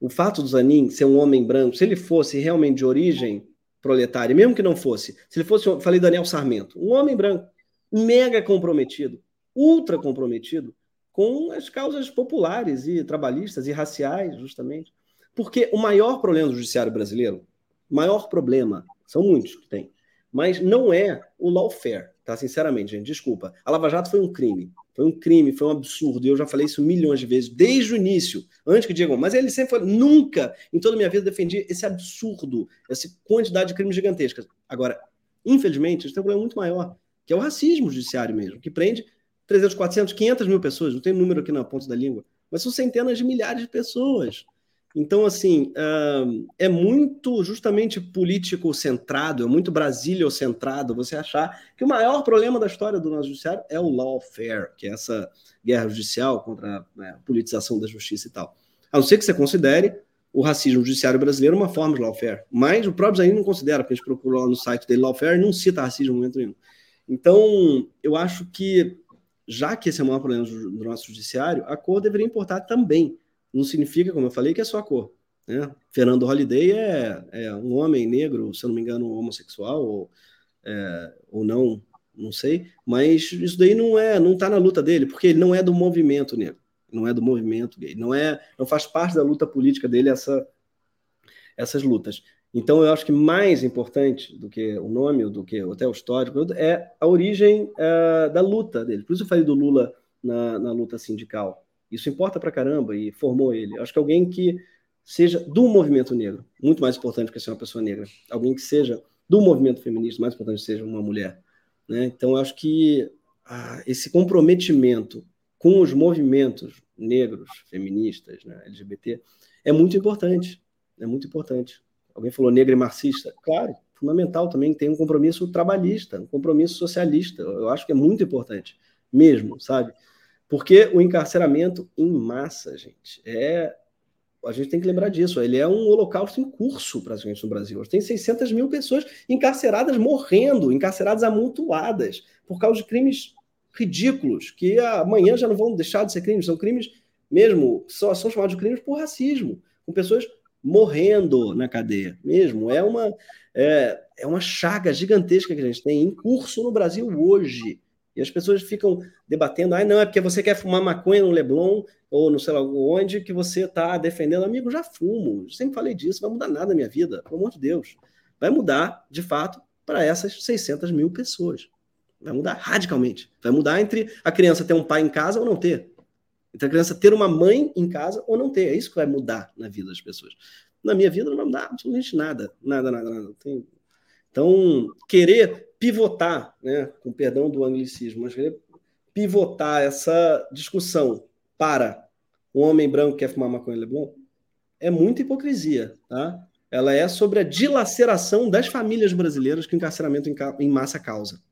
o fato do Zanin ser um homem branco, se ele fosse realmente de origem proletária, mesmo que não fosse, se ele fosse, falei Daniel Sarmento, um homem branco, mega comprometido, ultra comprometido, com as causas populares e trabalhistas e raciais, justamente. Porque o maior problema do judiciário brasileiro, maior problema, são muitos que tem, mas não é o lawfare, tá? Sinceramente, gente, desculpa. A Lava Jato foi um crime. Foi um crime, foi um absurdo. E eu já falei isso milhões de vezes, desde o início, antes que digam, mas ele sempre foi. Nunca, em toda a minha vida, defendi esse absurdo, essa quantidade de crimes gigantescas. Agora, infelizmente, gente tem um problema muito maior, que é o racismo judiciário mesmo, que prende 300, 400, 500 mil pessoas, não tem número aqui na ponta da língua, mas são centenas de milhares de pessoas. Então, assim, é muito justamente político centrado, é muito brasileiro-centrado você achar que o maior problema da história do nosso judiciário é o lawfare, que é essa guerra judicial contra né, a politização da justiça e tal. A não ser que você considere o racismo judiciário brasileiro uma forma de lawfare, mas o próprio Zanin não considera, porque a gente procurou lá no site dele lawfare e não cita racismo em momento nenhum. Então, eu acho que já que esse é o maior problema do nosso judiciário, a cor deveria importar também. Não significa, como eu falei, que é só a cor. Né? Fernando Holliday é, é, um homem negro, se eu não me engano, homossexual ou, é, ou não, não sei. Mas isso daí não é, não está na luta dele, porque ele não é do movimento negro, não é do movimento gay, não é, não faz parte da luta política dele essa, essas lutas. Então, eu acho que mais importante do que o nome, do que até o histórico, é a origem uh, da luta dele. Por isso eu falei do Lula na, na luta sindical. Isso importa pra caramba e formou ele. Acho que alguém que seja do movimento negro, muito mais importante que ser uma pessoa negra. Alguém que seja do movimento feminista, mais importante que seja uma mulher. Né? Então, acho que ah, esse comprometimento com os movimentos negros, feministas, né, LGBT, é muito importante. É muito importante. Alguém falou negro e marxista. Claro, fundamental também tem um compromisso trabalhista, um compromisso socialista. Eu acho que é muito importante, mesmo, sabe? Porque o encarceramento em massa, gente, é a gente tem que lembrar disso. Ele é um holocausto em curso, praticamente, no Brasil. Tem 600 mil pessoas encarceradas, morrendo, encarceradas amontoadas, por causa de crimes ridículos, que amanhã já não vão deixar de ser crimes. São crimes mesmo, só são chamados de crimes por racismo, com pessoas morrendo na cadeia mesmo. É uma, é, é uma chaga gigantesca que a gente tem em curso no Brasil hoje. E as pessoas ficam debatendo, ah, não, é porque você quer fumar maconha no Leblon ou no sei lá onde que você está defendendo. Amigo, já fumo, sempre falei disso, vai mudar nada na minha vida, pelo amor de Deus. Vai mudar, de fato, para essas 600 mil pessoas. Vai mudar radicalmente. Vai mudar entre a criança ter um pai em casa ou não ter. Entre a criança ter uma mãe em casa ou não ter. É isso que vai mudar na vida das pessoas. Na minha vida não vai mudar absolutamente nada. Nada, nada, nada. Então, querer pivotar, né, com perdão do anglicismo, mas pivotar essa discussão para um homem branco que quer fumar maconha Leblon é muita hipocrisia, tá? Ela é sobre a dilaceração das famílias brasileiras que o encarceramento em massa causa.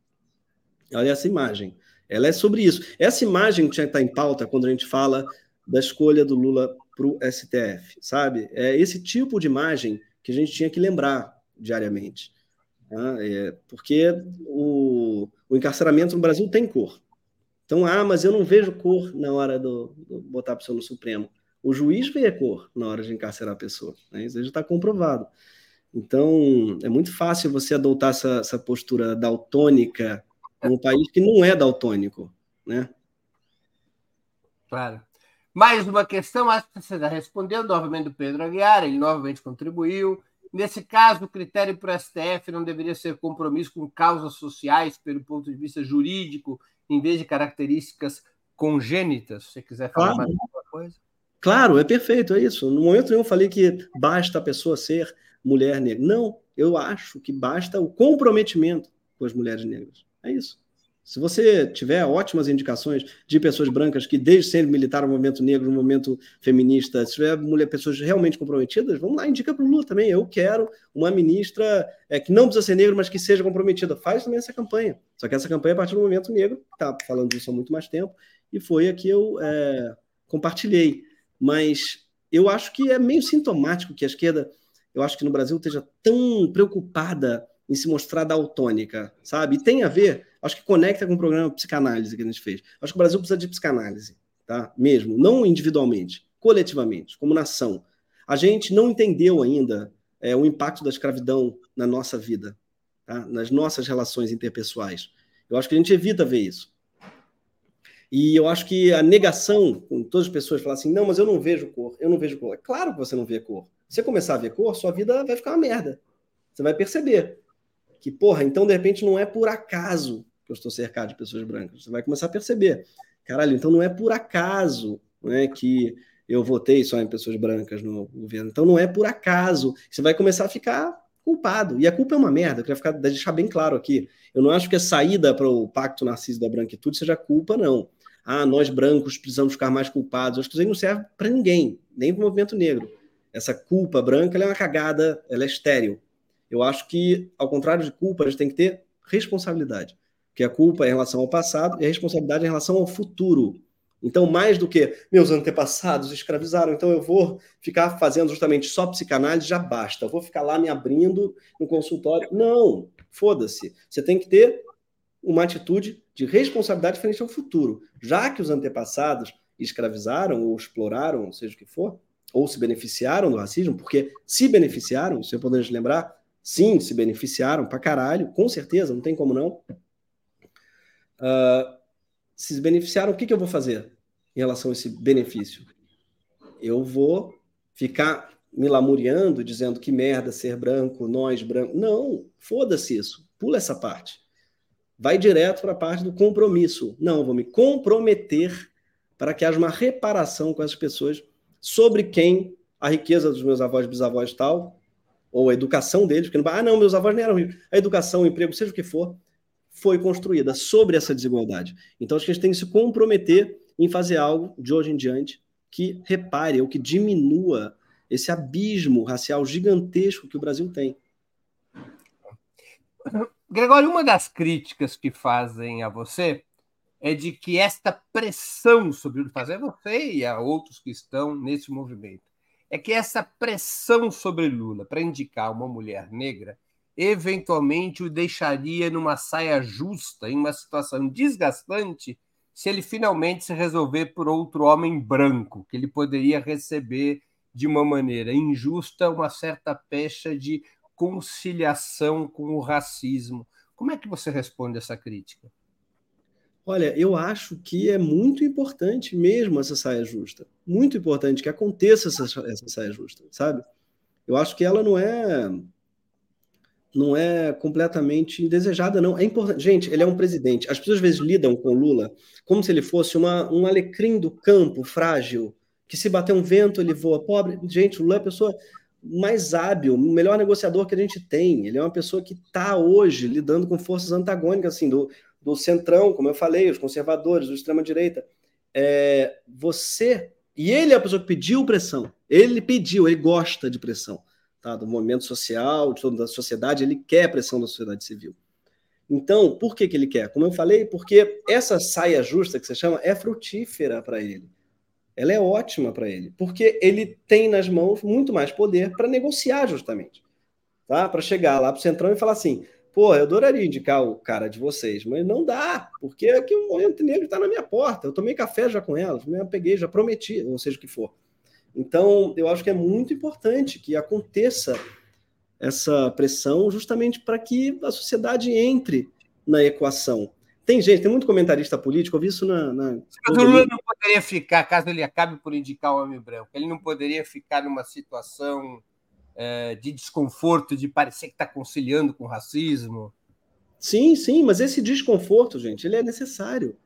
Olha essa imagem. Ela é sobre isso. Essa imagem que está em pauta quando a gente fala da escolha do Lula para o STF, sabe? É esse tipo de imagem que a gente tinha que lembrar diariamente. Tá? É, porque o, o, encarceramento no Brasil tem cor. Então, ah, mas eu não vejo cor na hora do, do botar a pessoa no Supremo. O juiz vê a cor na hora de encarcerar a pessoa. Né? Isso já está comprovado. Então, é muito fácil você adotar essa, essa postura daltônica num país que não é daltônico, né? Claro. Mais uma questão, acho que você já respondeu, novamente do Pedro Aguiar, ele novamente contribuiu. Nesse caso, o critério para o STF não deveria ser compromisso com causas sociais, pelo ponto de vista jurídico, em vez de características congênitas? Se você quiser falar claro. mais alguma coisa. Claro, é perfeito, é isso. No momento nenhum eu falei que basta a pessoa ser mulher negra. Não, eu acho que basta o comprometimento com as mulheres negras. É isso. Se você tiver ótimas indicações de pessoas brancas que desde sempre militaram no movimento negro, no movimento feminista, se tiver mulher, pessoas realmente comprometidas, vamos lá, indica para o Lula também. Eu quero uma ministra é, que não precisa ser negra, mas que seja comprometida. Faz também essa campanha. Só que essa campanha é a partir do movimento negro, está falando disso há muito mais tempo, e foi a que eu é, compartilhei. Mas eu acho que é meio sintomático que a esquerda, eu acho que no Brasil esteja tão preocupada em se mostrar daltônica, sabe? E tem a ver, acho que conecta com o programa psicanálise que a gente fez. Acho que o Brasil precisa de psicanálise, tá? Mesmo, não individualmente, coletivamente, como nação. A gente não entendeu ainda é, o impacto da escravidão na nossa vida, tá? nas nossas relações interpessoais. Eu acho que a gente evita ver isso. E eu acho que a negação, com todas as pessoas falam assim, não, mas eu não vejo cor, eu não vejo cor. É claro que você não vê cor. Se você começar a ver cor, sua vida vai ficar uma merda. Você vai perceber que, porra, então de repente não é por acaso que eu estou cercado de pessoas brancas. Você vai começar a perceber. Caralho, então não é por acaso né, que eu votei só em pessoas brancas no governo. Então não é por acaso. Você vai começar a ficar culpado. E a culpa é uma merda, eu queria ficar, deixar bem claro aqui. Eu não acho que a saída para o pacto narciso da branquitude seja culpa, não. Ah, nós brancos precisamos ficar mais culpados. Eu acho que isso aí não serve para ninguém, nem para o movimento negro. Essa culpa branca é uma cagada, ela é estéril. Eu acho que, ao contrário de culpa, a gente tem que ter responsabilidade. Que a culpa é em relação ao passado e a responsabilidade é em relação ao futuro. Então, mais do que meus antepassados escravizaram, então eu vou ficar fazendo justamente só psicanálise, já basta. Eu vou ficar lá me abrindo no consultório. Não, foda-se. Você tem que ter uma atitude de responsabilidade frente ao futuro. Já que os antepassados escravizaram ou exploraram, seja o que for, ou se beneficiaram do racismo, porque se beneficiaram, se eu podemos lembrar, Sim, se beneficiaram pra caralho, com certeza, não tem como não. Uh, se beneficiaram, o que, que eu vou fazer em relação a esse benefício? Eu vou ficar me lamuriando, dizendo que merda ser branco, nós branco. Não, foda-se isso. Pula essa parte. Vai direto para a parte do compromisso. Não, vou me comprometer para que haja uma reparação com essas pessoas sobre quem a riqueza dos meus avós, bisavós tal, ou a educação deles, porque não, ah, não, meus avós nem eram ricos. A educação, o emprego, seja o que for, foi construída sobre essa desigualdade. Então, acho que a gente tem que se comprometer em fazer algo de hoje em diante que repare ou que diminua esse abismo racial gigantesco que o Brasil tem. Gregório, uma das críticas que fazem a você é de que esta pressão sobre o fazer você e a outros que estão nesse movimento é que essa pressão sobre Lula para indicar uma mulher negra eventualmente o deixaria numa saia justa, em uma situação desgastante, se ele finalmente se resolver por outro homem branco, que ele poderia receber de uma maneira injusta uma certa pecha de conciliação com o racismo. Como é que você responde essa crítica? Olha, eu acho que é muito importante mesmo essa saia justa. Muito importante que aconteça essa, essa saia justa, sabe? Eu acho que ela não é não é completamente indesejada, não. É importante. Gente, ele é um presidente. As pessoas às vezes lidam com Lula como se ele fosse uma, um alecrim do campo frágil, que se bater um vento ele voa. Pobre. Gente, Lula é a pessoa mais hábil, o melhor negociador que a gente tem. Ele é uma pessoa que está hoje lidando com forças antagônicas, assim, do, do centrão, como eu falei, os conservadores, do extrema-direita. É, você. E ele é a pessoa que pediu pressão. Ele pediu, ele gosta de pressão tá? do movimento social, de toda a sociedade, ele quer pressão da sociedade civil. Então, por que, que ele quer? Como eu falei, porque essa saia justa que você chama é frutífera para ele. Ela é ótima para ele, porque ele tem nas mãos muito mais poder para negociar justamente. Tá? Para chegar lá para o Centrão e falar assim: pô, eu adoraria indicar o cara de vocês, mas não dá, porque aqui o movimento negro está na minha porta. Eu tomei café já com elas, já peguei, já prometi, ou seja o que for. Então, eu acho que é muito importante que aconteça essa pressão justamente para que a sociedade entre na equação. Tem gente, tem muito comentarista político, eu vi isso na. na... o Lula não poderia ficar, caso ele acabe por indicar o homem branco, ele não poderia ficar numa situação é, de desconforto, de parecer que está conciliando com o racismo. Sim, sim, mas esse desconforto, gente, ele é necessário.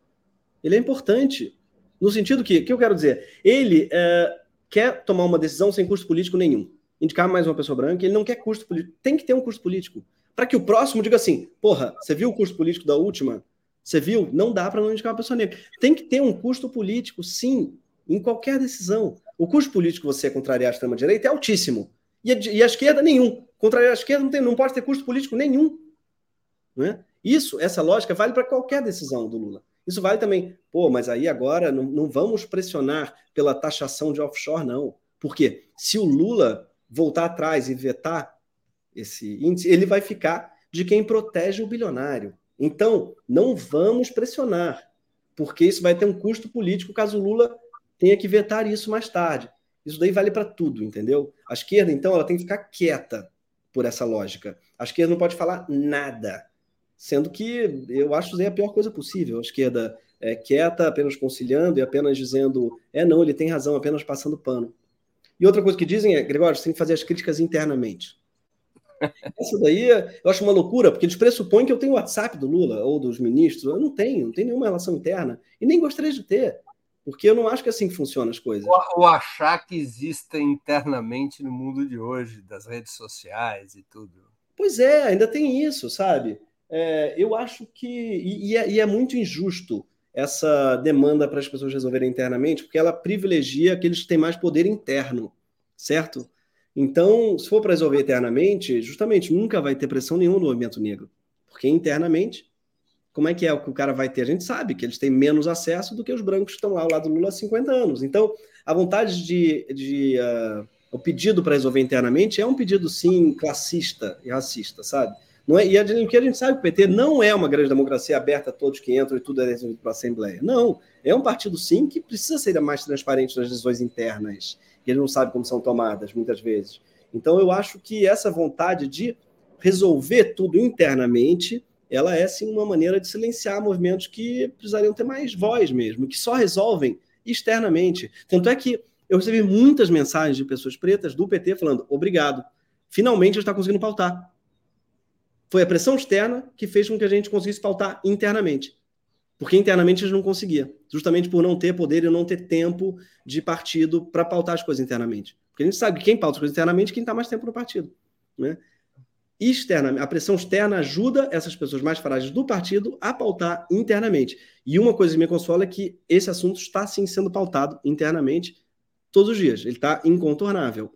Ele é importante. No sentido que, o que eu quero dizer? Ele é, quer tomar uma decisão sem custo político nenhum. Indicar mais uma pessoa branca, ele não quer custo político. Tem que ter um custo político. Para que o próximo diga assim: porra, você viu o custo político da última? Você viu? Não dá para não indicar uma pessoa negra. Tem que ter um custo político, sim, em qualquer decisão. O custo político você contrariar a extrema-direita é altíssimo. E a, e a, esquerda, nenhum. Contrariar a esquerda não, tem, não pode ter custo político nenhum. Não é? Isso, essa lógica vale para qualquer decisão do Lula. Isso vale também, pô, mas aí agora não, não vamos pressionar pela taxação de offshore, não. Porque se o Lula voltar atrás e vetar esse índice, ele vai ficar de quem protege o bilionário. Então, não vamos pressionar, porque isso vai ter um custo político caso o Lula tenha que vetar isso mais tarde. Isso daí vale para tudo, entendeu? A esquerda, então, ela tem que ficar quieta por essa lógica. A esquerda não pode falar nada. Sendo que eu acho que é a pior coisa possível. A esquerda é quieta, apenas conciliando e apenas dizendo, é não, ele tem razão, apenas passando pano. E outra coisa que dizem é, Gregório, você tem que fazer as críticas internamente. Isso daí eu acho uma loucura, porque eles pressupõem que eu tenho o WhatsApp do Lula ou dos ministros. Eu não tenho, não tenho nenhuma relação interna. E nem gostaria de ter, porque eu não acho que é assim que funcionam as coisas. Ou achar que exista internamente no mundo de hoje, das redes sociais e tudo. Pois é, ainda tem isso, sabe? É, eu acho que. E, e, é, e, é, muito injusto essa demanda para as pessoas resolverem internamente, porque ela privilegia aqueles que têm mais poder interno, certo? Então, se for para resolver internamente, justamente nunca vai ter pressão nenhuma no movimento negro. Porque internamente, como é que é o que o cara vai ter? A gente sabe que eles têm menos acesso do que os brancos que estão lá ao lado do Lula há 50 anos. Então, a vontade de. de uh, o pedido para resolver internamente é um pedido, sim, classista e racista, sabe? Não é, e a, a gente sabe que o PT não é uma grande democracia aberta a todos que entram e tudo é resolvido para a Assembleia. Não. É um partido, sim, que precisa ser mais transparente nas decisões internas, que ele não sabe como são tomadas, muitas vezes. Então, eu acho que essa vontade de resolver tudo internamente, ela é, sim, uma maneira de silenciar movimentos que precisariam ter mais voz mesmo, que só resolvem externamente. Tanto é que eu recebi muitas mensagens de pessoas pretas do PT falando: obrigado, finalmente a gente está conseguindo pautar. Foi a pressão externa que fez com que a gente conseguisse pautar internamente. porque internamente eles não conseguiam, justamente por não ter poder e não ter tempo de partido para pautar as coisas internamente. Porque a gente sabe que quem pauta as coisas internamente é quem está mais tempo no partido. Né? Externa, a pressão externa ajuda essas pessoas mais frágeis do partido a pautar internamente. E uma coisa que me consola é que esse assunto está sim sendo pautado internamente todos os dias. Ele está incontornável.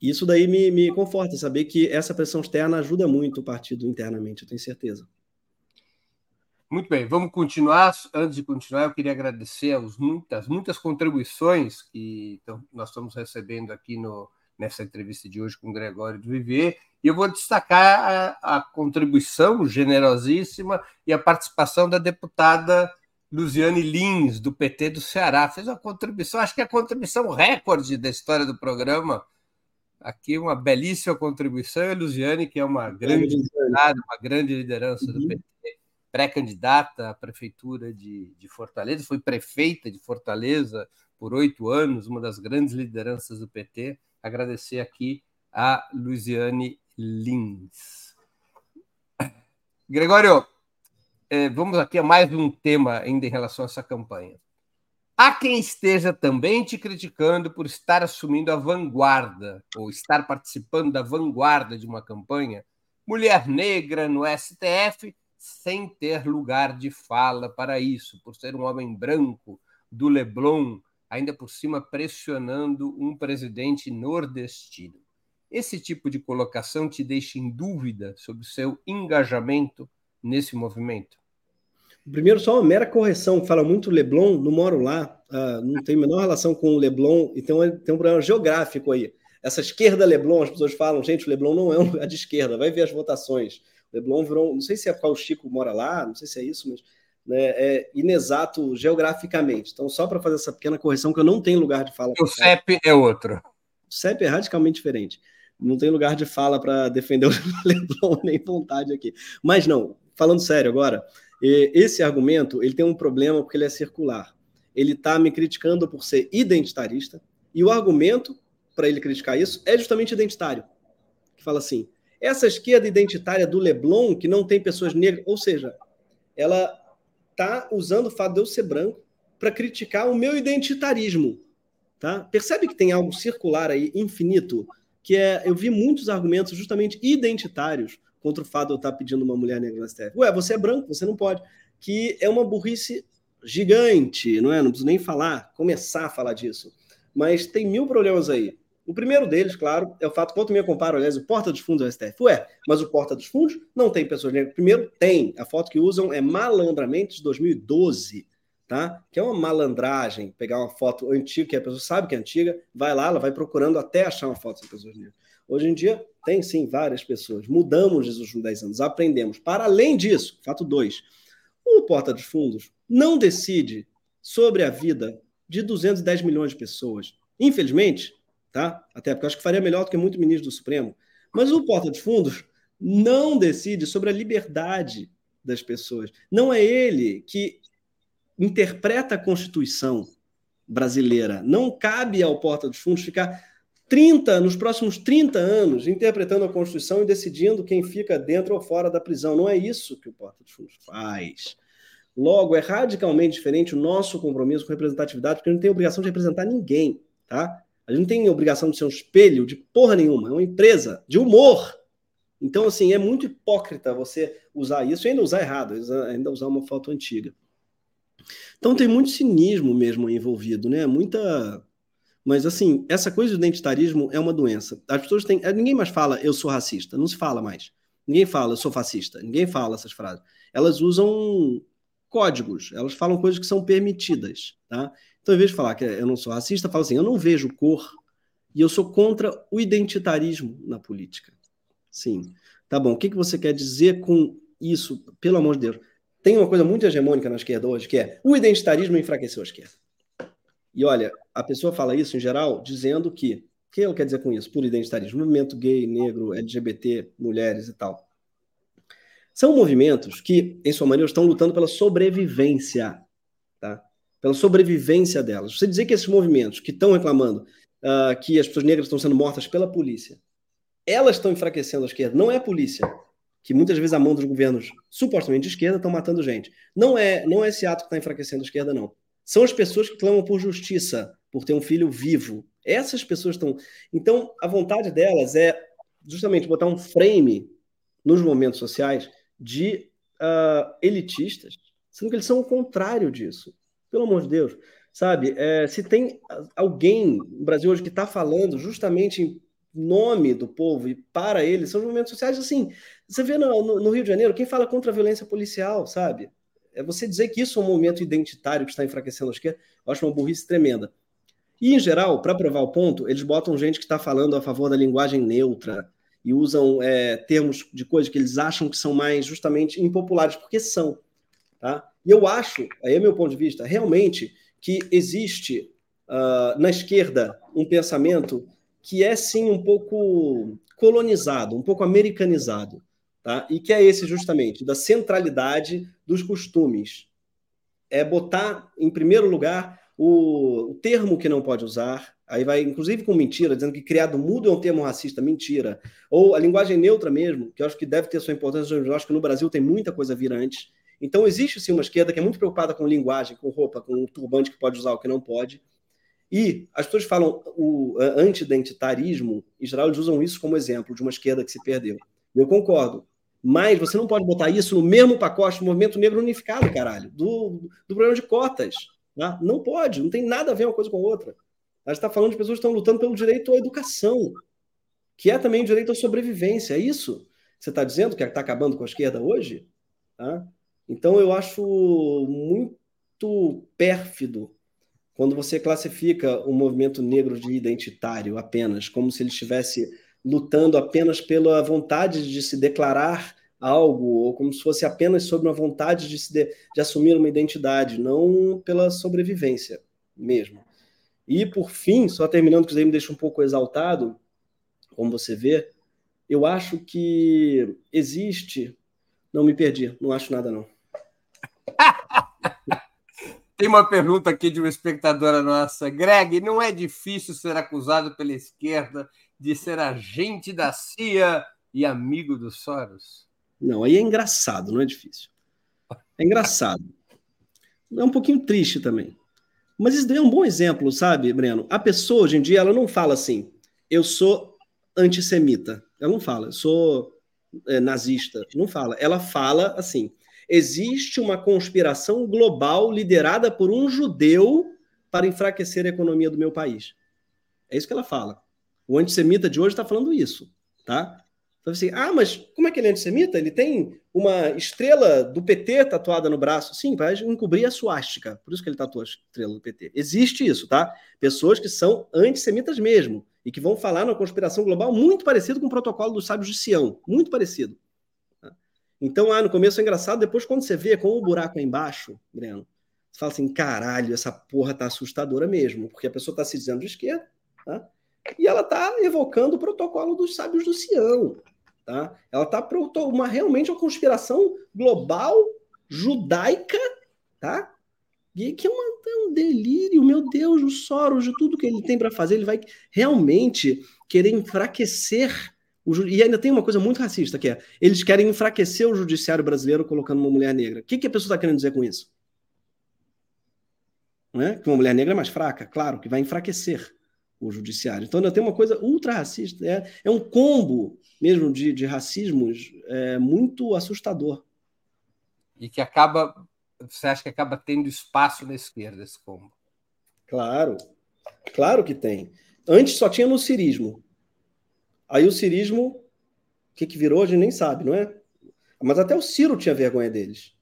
Isso daí me, me conforta, saber que essa pressão externa ajuda muito o partido internamente, eu tenho certeza. Muito bem, vamos continuar. Antes de continuar, eu queria agradecer as muitas, muitas contribuições que nós estamos recebendo aqui no, nessa entrevista de hoje com o Gregório do Viver. E eu vou destacar a, a contribuição generosíssima e a participação da deputada Luziane Lins, do PT do Ceará. Fez uma contribuição, acho que é a contribuição recorde da história do programa. Aqui uma belíssima contribuição. E a Luziane, que é uma grande uma grande liderança do PT pré-candidata à prefeitura de, de, Fortaleza, foi prefeita de Fortaleza por oito anos, uma das grandes lideranças do PT. Agradecer aqui a Luiziane Lins. Gregório, eh, vamos aqui a mais um tema ainda em relação a essa campanha. Há quem esteja também te criticando por estar assumindo a vanguarda, ou estar participando da vanguarda de uma campanha, mulher negra no STF sem ter lugar de fala para isso, por ser um homem branco do Leblon, ainda por cima pressionando um presidente nordestino. Esse tipo de colocação te deixa em dúvida sobre o seu engajamento nesse movimento? Primeiro, só uma mera correção, fala muito Leblon, não moro lá, uh, não tem a menor relação com o Leblon, e tem um, tem um problema geográfico aí. Essa esquerda Leblon, as pessoas falam, gente, o Leblon não é um lugar de esquerda, vai ver as votações. Leblon virou, não sei se é qual o Chico mora lá, não sei se é isso, mas né, é inexato geograficamente. Então, só para fazer essa pequena correção, que eu não tenho lugar de fala. O CEP é outro. O CEP é radicalmente diferente. Não tem lugar de fala para defender o Leblon, nem vontade aqui. Mas não, falando sério agora, esse argumento ele tem um problema porque ele é circular. Ele está me criticando por ser identitarista, e o argumento para ele criticar isso é justamente identitário. Que fala assim: essa esquerda identitária do Leblon, que não tem pessoas negras, ou seja, ela está usando o fato de eu ser branco para criticar o meu identitarismo. Tá? Percebe que tem algo circular aí, infinito, que é. Eu vi muitos argumentos justamente identitários contra o fato de eu estar pedindo uma mulher negra na STF. Ué, você é branco, você não pode. Que é uma burrice gigante, não é? Não preciso nem falar, começar a falar disso. Mas tem mil problemas aí. O primeiro deles, claro, é o fato, quanto me comparo, aliás, o Porta dos Fundos do STF. Ué, mas o Porta dos Fundos não tem pessoas negras. Primeiro, tem. A foto que usam é malandramente de 2012, tá? Que é uma malandragem, pegar uma foto antiga, que a pessoa sabe que é antiga, vai lá, ela vai procurando até achar uma foto de pessoas negras. Hoje em dia, tem sim várias pessoas. Mudamos nos últimos 10 anos, aprendemos. Para além disso, fato 2, o Porta dos Fundos não decide sobre a vida de 210 milhões de pessoas. Infelizmente, tá? Até porque eu acho que faria melhor do que muito ministro do Supremo. Mas o Porta dos Fundos não decide sobre a liberdade das pessoas. Não é ele que interpreta a Constituição brasileira. Não cabe ao Porta dos Fundos ficar 30, nos próximos 30 anos, interpretando a Constituição e decidindo quem fica dentro ou fora da prisão. Não é isso que o Porta dos Fundos faz. Logo, é radicalmente diferente o nosso compromisso com representatividade, porque não tem obrigação de representar ninguém, tá? A gente não tem obrigação de ser um espelho de porra nenhuma, é uma empresa de humor. Então, assim, é muito hipócrita você usar isso e ainda usar errado, ainda usar uma foto antiga. Então tem muito cinismo mesmo envolvido, né? Muita. Mas assim, essa coisa do identitarismo é uma doença. As pessoas têm. Ninguém mais fala eu sou racista, não se fala mais. Ninguém fala eu sou fascista, ninguém fala essas frases. Elas usam códigos, elas falam coisas que são permitidas, tá? Então, em vez de falar que eu não sou racista, falo assim: eu não vejo cor e eu sou contra o identitarismo na política. Sim. Tá bom. O que, que você quer dizer com isso? Pelo amor de Deus. Tem uma coisa muito hegemônica na esquerda hoje, que é o identitarismo enfraqueceu a esquerda. E olha, a pessoa fala isso em geral dizendo que. O que ela quer dizer com isso? Por identitarismo. Movimento gay, negro, LGBT, mulheres e tal. São movimentos que, em sua maneira, estão lutando pela sobrevivência. Tá? pela sobrevivência delas. Você dizer que esses movimentos que estão reclamando uh, que as pessoas negras estão sendo mortas pela polícia, elas estão enfraquecendo a esquerda, não é a polícia que muitas vezes a mão dos governos supostamente de esquerda estão matando gente. Não é, não é esse ato que está enfraquecendo a esquerda, não. São as pessoas que clamam por justiça, por ter um filho vivo. Essas pessoas estão. Então, a vontade delas é justamente botar um frame nos momentos sociais de uh, elitistas, sendo que eles são o contrário disso. Pelo amor de Deus. Sabe, é, se tem alguém no Brasil hoje que está falando justamente em nome do povo e para eles, são os movimentos sociais assim. Você vê no, no, Rio de Janeiro, quem fala contra a violência policial, sabe? É você dizer que isso é um movimento identitário que está enfraquecendo a esquerda, eu acho uma burrice tremenda. E, em geral, para provar o ponto, eles botam gente que está falando a favor da linguagem neutra e usam é, termos de coisas que eles acham que são mais justamente impopulares, porque são. Tá? E eu acho, aí é meu ponto de vista, realmente que existe uh, na esquerda um pensamento que é sim um pouco colonizado, um pouco americanizado, tá? E que é esse justamente da centralidade dos costumes. É botar em primeiro lugar o, o termo que não pode usar, aí vai inclusive com mentira, dizendo que criado mudo é um termo racista, mentira. Ou a linguagem neutra mesmo, que eu acho que deve ter sua importância, eu acho que no Brasil tem muita coisa a vir antes. Então existe sim uma esquerda que é muito preocupada com linguagem, com roupa, com o turbante que pode usar, o que não pode. E as pessoas falam o antidentitarismo, em geral, eles usam isso como exemplo de uma esquerda que se perdeu. Eu concordo. Mas você não pode botar isso no mesmo pacote do movimento negro unificado, caralho, do, do problema de cotas. Tá? Não pode, não tem nada a ver uma coisa com a outra. A gente está falando de pessoas que estão lutando pelo direito à educação, que é também o direito à sobrevivência. É isso que você está dizendo que está acabando com a esquerda hoje? Tá? Então eu acho muito pérfido quando você classifica o movimento negro de identitário apenas, como se ele estivesse lutando apenas pela vontade de se declarar algo, ou como se fosse apenas sobre uma vontade de, se de, de assumir uma identidade, não pela sobrevivência mesmo. E, por fim, só terminando, que isso aí me deixa um pouco exaltado, como você vê, eu acho que existe. Não me perdi, não acho nada, não. Tem uma pergunta aqui de uma espectadora nossa. Greg, não é difícil ser acusado pela esquerda de ser agente da CIA e amigo do Soros? Não, aí é engraçado, não é difícil. É engraçado. É um pouquinho triste também. Mas isso daí é um bom exemplo, sabe, Breno? A pessoa, hoje em dia, ela não fala assim, eu sou antissemita. Ela não fala, eu sou é, nazista. Não fala. Ela fala assim, existe uma conspiração global liderada por um judeu para enfraquecer a economia do meu país. É isso que ela fala. O antissemita de hoje está falando isso, tá? Então, assim, ah, mas como é que ele é antissemita? Ele tem uma estrela do PT tatuada no braço. Sim, para encobrir a suástica. Por isso que ele tatuou a estrela do PT. Existe isso, tá? Pessoas que são antissemitas mesmo e que vão falar na conspiração global muito parecido com o protocolo dos sábios de Sião. Muito parecido. Então, ah, no começo é engraçado, depois quando você vê com o buraco é embaixo, Breno, você fala assim, caralho, essa porra tá assustadora mesmo, porque a pessoa tá se dizendo de esquerda, tá? E ela tá evocando o protocolo dos sábios do Sião, tá? Ela tá uma realmente uma conspiração global judaica, tá? E que é, uma, é um delírio, meu Deus, o Soros, de tudo que ele tem para fazer, ele vai realmente querer enfraquecer e ainda tem uma coisa muito racista, que é eles querem enfraquecer o judiciário brasileiro colocando uma mulher negra. O que, que a pessoa está querendo dizer com isso? Não é? Que uma mulher negra é mais fraca? Claro, que vai enfraquecer o judiciário. Então ainda tem uma coisa ultra racista. É, é um combo mesmo de, de racismos é, muito assustador. E que acaba. Você acha que acaba tendo espaço na esquerda esse combo? Claro, claro que tem. Antes só tinha no cirismo. Aí o cirismo, o que, que virou, a gente nem sabe, não é? Mas até o Ciro tinha vergonha deles,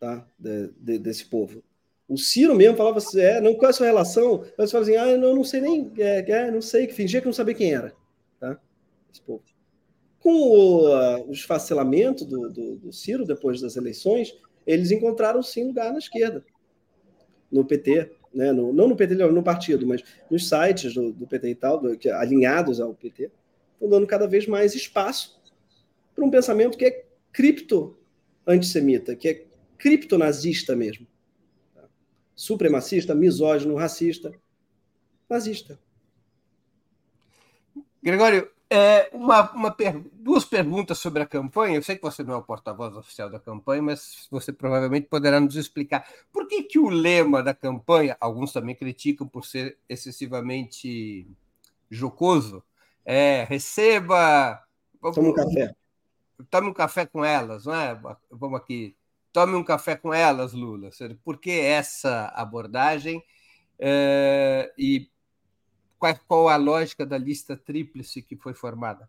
tá? De, de, desse povo. O Ciro mesmo falava assim, é, não qual é a sua relação? Eles falavam assim, ah, eu não sei nem, é, é, não sei, que fingia que não sabia quem era, tá? Esse povo. Com o, uh, o esfacelamento do, do, do Ciro depois das eleições, eles encontraram sim lugar na esquerda, no PT, né, no, não no PT, no partido, mas nos sites do, do PT e tal, do, que, alinhados ao PT, estão dando cada vez mais espaço para um pensamento que é cripto-antissemita, que é criptonazista mesmo. Supremacista, misógino, racista, nazista. Gregório, É, uma, uma per... Duas perguntas sobre a campanha. Eu sei que você não é o porta-voz oficial da campanha, mas você provavelmente poderá nos explicar por que, que o lema da campanha, alguns também criticam por ser excessivamente jocoso, é receba. Tome um café. Tome um café com elas, não é? Vamos aqui. Tome um café com elas, Lula. Por que essa abordagem? É... E qual, qual a lógica da lista tríplice que foi formada?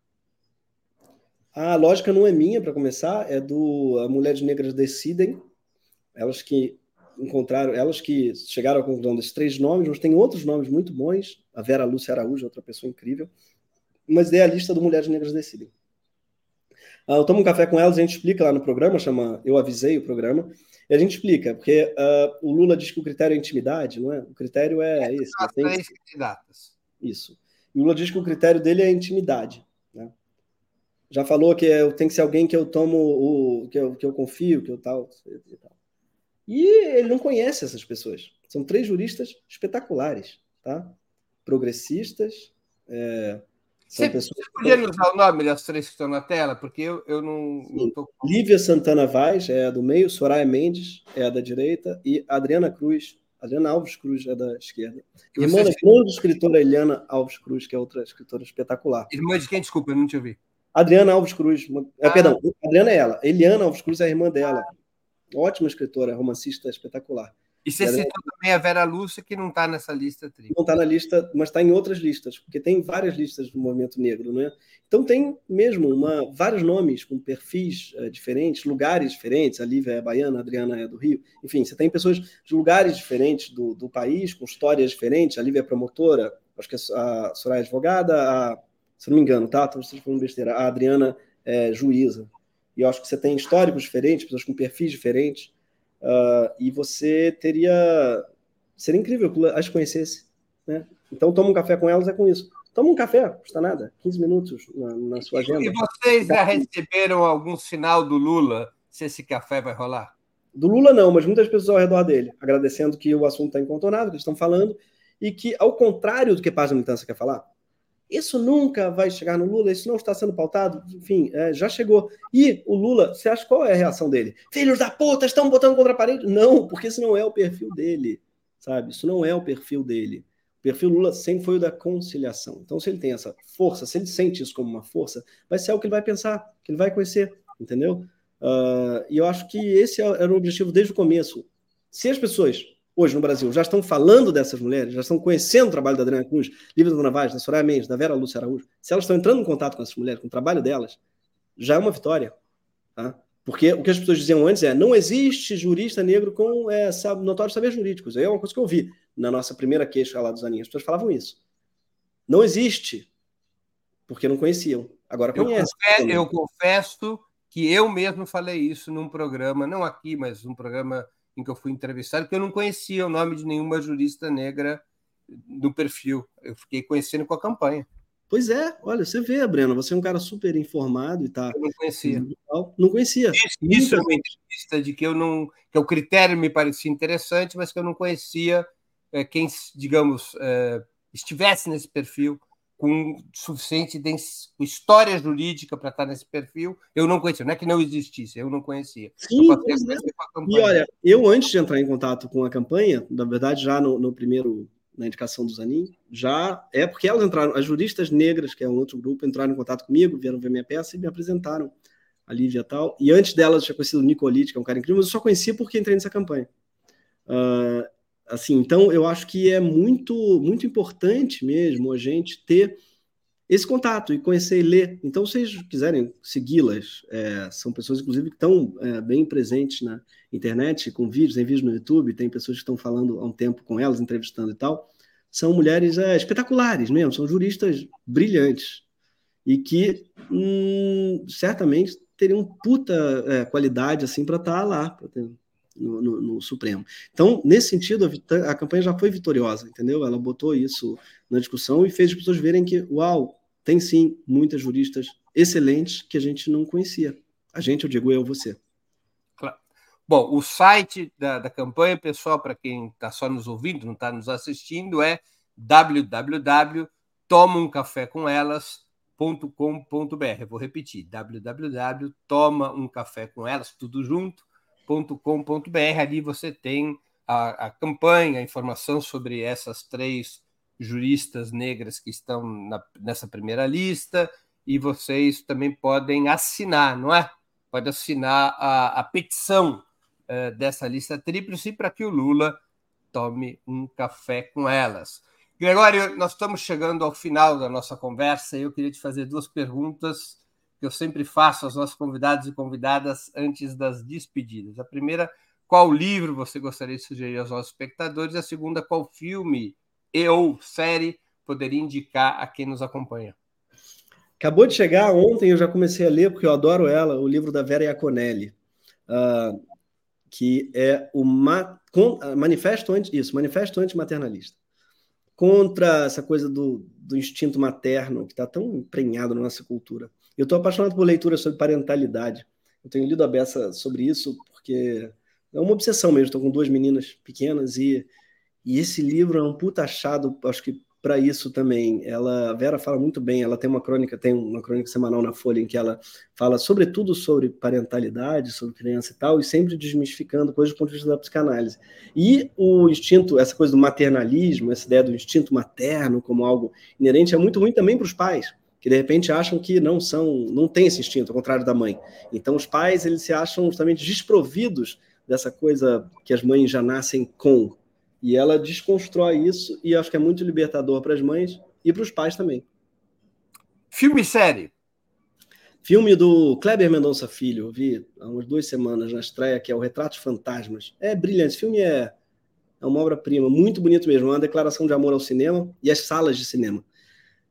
A lógica não é minha, para começar, é do Mulheres Negras Decidem, elas que encontraram, elas que chegaram à conclusão desses três nomes, mas tem outros nomes muito bons, a Vera Lúcia Araújo, outra pessoa incrível, mas é a lista do Mulheres Negras Decidem. Ah, eu tomo um café com elas, a gente explica lá no programa, chama Eu Avisei o programa, e a gente explica, porque uh, o Lula diz que o critério é intimidade, não é? O critério é, é esse. As três candidatas. Isso. E o Lula diz que o critério dele é intimidade. Né? Já falou que eu, tem que ser alguém que eu tomo, o, que, eu, que eu confio, que eu tal, e tal. E ele não conhece essas pessoas. São três juristas espetaculares, tá? Progressistas. É, são você, pessoas... você podia nos dar o nome das três que estão na tela? Porque eu, eu não, não tô... Lívia Santana Vaz é a do meio, Soraya Mendes é a da direita e Adriana Cruz Adriana Alves Cruz é da esquerda. Irmã da grande escritora Eliana Alves Cruz, que é outra escritora espetacular. Irmã de quem? Desculpa, eu não te ouvi. Adriana Alves Cruz. É, ah. Perdão, Adriana é ela. Eliana Alves Cruz é a irmã dela. Ótima escritora, romancista espetacular. E você citou também a Vera Lúcia, que não está nessa lista tripla. Não está na lista, mas está em outras listas, porque tem várias listas do movimento negro, né? Então tem mesmo uma, vários nomes com perfis uh, diferentes, lugares diferentes. A Lívia é baiana, a Adriana é do Rio. Enfim, você tem pessoas de lugares diferentes do, do país, com histórias diferentes. A Lívia é promotora, acho que a Soraya é advogada, a, se não me engano, tá? Estou falando besteira. A Adriana é juíza. E eu acho que você tem históricos diferentes, pessoas com perfis diferentes. Uh, e você teria. Seria incrível que as conhecesse. Né? Então, toma um café com elas é com isso. Toma um café, não custa nada, 15 minutos na, na sua agenda. E vocês já receberam algum sinal do Lula se esse café vai rolar? Do Lula, não, mas muitas pessoas ao redor dele, agradecendo que o assunto está incontornável, que eles estão falando, e que, ao contrário do que parte da militância quer falar, isso nunca vai chegar no Lula, isso não está sendo pautado, enfim, é, já chegou. E o Lula, você acha qual é a reação dele? Filhos da puta, estão botando contra a parede? Não, porque isso não é o perfil dele, sabe? Isso não é o perfil dele. O perfil Lula sempre foi o da conciliação. Então, se ele tem essa força, se ele sente isso como uma força, vai ser o que ele vai pensar, que ele vai conhecer, entendeu? Uh, e eu acho que esse era o objetivo desde o começo. Se as pessoas hoje no Brasil já estão falando dessas mulheres, já estão conhecendo o trabalho da Adriana Cruz, Lívia Dona Vaz, da Soraya Mendes, da Vera Lúcia Araújo, se elas estão entrando em contato com essas mulheres, com o trabalho delas, já é uma vitória. Tá? Porque o que as pessoas diziam antes é não existe jurista negro com é, notórios saberes jurídicos. É uma coisa que eu vi na nossa primeira queixa lá dos aninhos. As pessoas falavam isso. Não existe, porque não conheciam. Agora conhecem. Eu confesso que eu mesmo falei isso num programa, não aqui, mas num programa em que eu fui entrevistado, que eu não conhecia o nome de nenhuma jurista negra do perfil. Eu fiquei conhecendo com a campanha. Pois é, olha, você vê, Breno, você é um cara super informado e tá. Eu não conhecia. Não conhecia. Isso, isso é uma entrevista de que eu não. que o critério me parecia interessante, mas que eu não conhecia é, quem, digamos, é, estivesse nesse perfil com suficiente história jurídica para estar nesse perfil, eu não conhecia. Não é que não existisse, eu não conhecia. Sim, e olha, eu antes de entrar em contato com a campanha, na verdade, já no, no primeiro, na indicação do Zanin, já é porque elas entraram, as juristas negras, que é um outro grupo, entraram em contato comigo, vieram ver minha peça e me apresentaram a Lívia e tal. E antes delas, eu tinha conhecido o Nicolite, que é um cara incrível, mas eu só conhecia porque entrei nessa campanha. Uh, assim, então eu acho que é muito muito importante mesmo a gente ter esse contato e conhecer e ler. Então, se vocês quiserem segui-las, é, são pessoas, inclusive, que estão é, bem presentes na internet, com vídeos, tem vídeos no YouTube, tem pessoas que estão falando há um tempo com elas, entrevistando e tal. São mulheres é, espetaculares mesmo, são juristas brilhantes e que hum, certamente teriam puta é, qualidade assim para estar tá lá, para no, no, no, Supremo. Então, nesse sentido, a, a, campanha já foi vitoriosa, entendeu? Ela botou isso na discussão e fez as pessoas verem que, uau, tem sim muitas juristas excelentes que a gente não conhecia. A gente, eu digo eu, você. Claro. Bom, o site da, da campanha, pessoal, para quem está só nos ouvindo, não está nos assistindo, é www.tomaumcafécomelas.com www.tomaumcafécomelas.com.br. Vou repetir, www.tomaumcafécomelas, tudo junto.com.br. Ali você tem a, a, campanha, a informação sobre essas três juristas negras que estão na, nessa primeira lista, e vocês também podem assinar, não é? Pode assinar a, a petição uh, dessa lista tríplice para que o Lula tome um café com elas. Gregório, nós estamos chegando ao final da nossa conversa e eu queria te fazer duas perguntas que eu sempre faço aos nossos convidados e convidadas antes das despedidas. A primeira, qual livro você gostaria de sugerir aos nossos espectadores? A segunda, qual filme e ou série poderia indicar a quem nos acompanha? Acabou de chegar ontem, eu já comecei a ler, porque eu adoro ela, o livro da Vera Iaconelli, uh, que é o Ma Manifesto Anti, isso, Manifesto Antimaternalista contra essa coisa do, do instinto materno que está tão emprenhado na nossa cultura. Eu estou apaixonado por leitura sobre parentalidade. Eu tenho lido a beça sobre isso porque é uma obsessão mesmo. Estou com duas meninas pequenas e, e esse livro é um puta achado, acho que para isso também. Ela, a Vera fala muito bem, ela tem uma crônica, tem uma crônica semanal na Folha em que ela fala sobretudo sobre parentalidade, sobre criança e tal, e sempre desmistificando coisas do ponto de vista da psicanálise. E o instinto, essa coisa do maternalismo, essa ideia do instinto materno como algo inerente é muito ruim também para os pais, que de repente acham que não são, não tem esse instinto, ao contrário da mãe. Então os pais, eles se acham justamente desprovidos dessa coisa que as mães já nascem com, e ela desconstrói isso e acho que é muito libertador para as mães e para os pais também. Filme e série. Filme do Kleber Mendonça Filho, eu vi há umas duas semanas na estreia, que é o Retratos Fantasmas. É brilhante, esse filme é, é uma obra-prima, muito bonito mesmo, é uma declaração de amor ao cinema e às salas de cinema.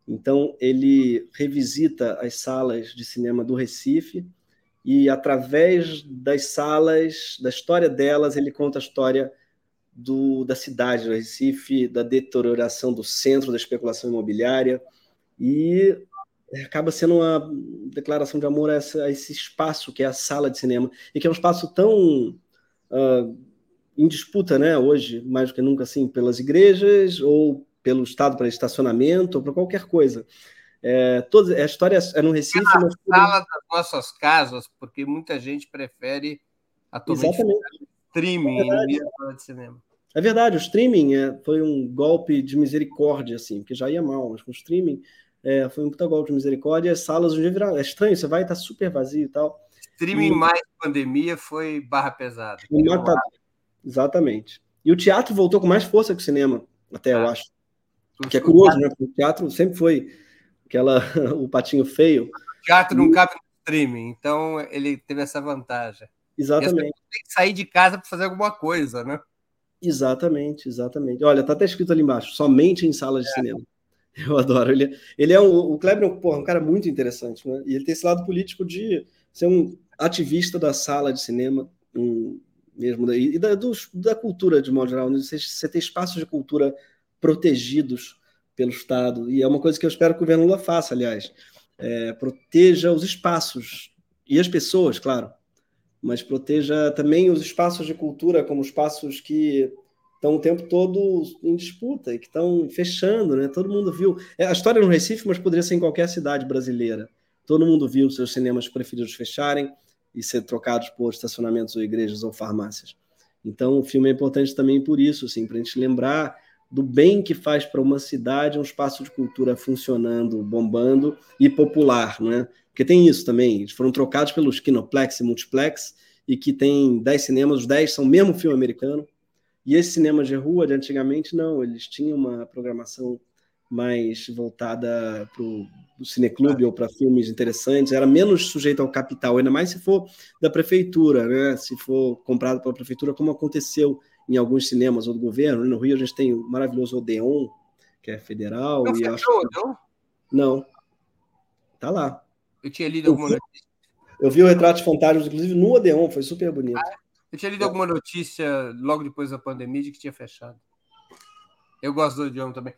Então, ele revisita as salas de cinema do Recife e, através das salas, da história delas, ele conta a história do, da cidade do Recife, da deterioração do centro da especulação imobiliária, e acaba sendo uma declaração de amor a, essa, a esse espaço que é a sala de cinema, e que é um espaço tão uh, em disputa né, hoje, mais do que nunca, assim, pelas igrejas, ou pelo Estado para estacionamento, ou para qualquer coisa. É, toda, a história é no Recife. É mas... sala das nossas casas, porque muita gente prefere atualmente streaming é sala de cinema. É verdade, o streaming é, foi um golpe de misericórdia, assim, porque já ia mal, mas com o streaming é, foi um puta golpe de misericórdia. As salas um dia viraram. É estranho, você vai estar tá super vazio e tal. Streaming e... mais pandemia foi barra pesada. Exatamente. E o teatro voltou com mais força que o cinema, até ah. eu acho. Que é curioso, né? Porque o teatro sempre foi aquela o patinho feio. O teatro não cabe no streaming, então ele teve essa vantagem. Exatamente. Tem que sair de casa para fazer alguma coisa, né? Exatamente, exatamente. Olha, tá até escrito ali embaixo, somente em salas de é. cinema. Eu adoro. Ele, ele é um, o Kleber é um, porra, um cara muito interessante, né? E ele tem esse lado político de ser um ativista da sala de cinema, um, mesmo daí, e da, dos, da cultura de modo geral. Né? Você, você tem espaços de cultura protegidos pelo Estado, e é uma coisa que eu espero que o governo Lula faça, aliás. É, proteja os espaços e as pessoas, claro, mas proteja também os espaços de cultura como espaços que estão o tempo todo em disputa e que estão fechando, né? Todo mundo viu. É, a história no Recife, mas poderia ser em qualquer cidade brasileira. Todo mundo viu seus cinemas preferidos fecharem e ser trocados por estacionamentos ou igrejas ou farmácias. Então, o filme é importante também por isso, assim, para a gente lembrar do bem que faz para uma cidade um espaço de cultura funcionando, bombando e popular, né? Porque tem isso também, eles foram trocados pelos Kinoplex e Multiplex, e que tem 10 cinemas, os 10 são mesmo filme americano, e esses cinemas de rua de antigamente não, eles tinham uma programação mais voltada para o cineclube ou para filmes interessantes, era menos sujeito ao capital, ainda mais se for da prefeitura, né? se for comprado pela prefeitura, como aconteceu em alguns cinemas ou do governo. No Rio a gente tem o maravilhoso Odeon, que é federal. Não e acho que... Não. Tá lá. Eu tinha lido eu alguma vi, notícia. Eu vi o Retrato de Fantasmas, inclusive, no Odeon, foi super bonito. Ah, eu tinha lido alguma notícia logo depois da pandemia de que tinha fechado. Eu gosto do Odeon também.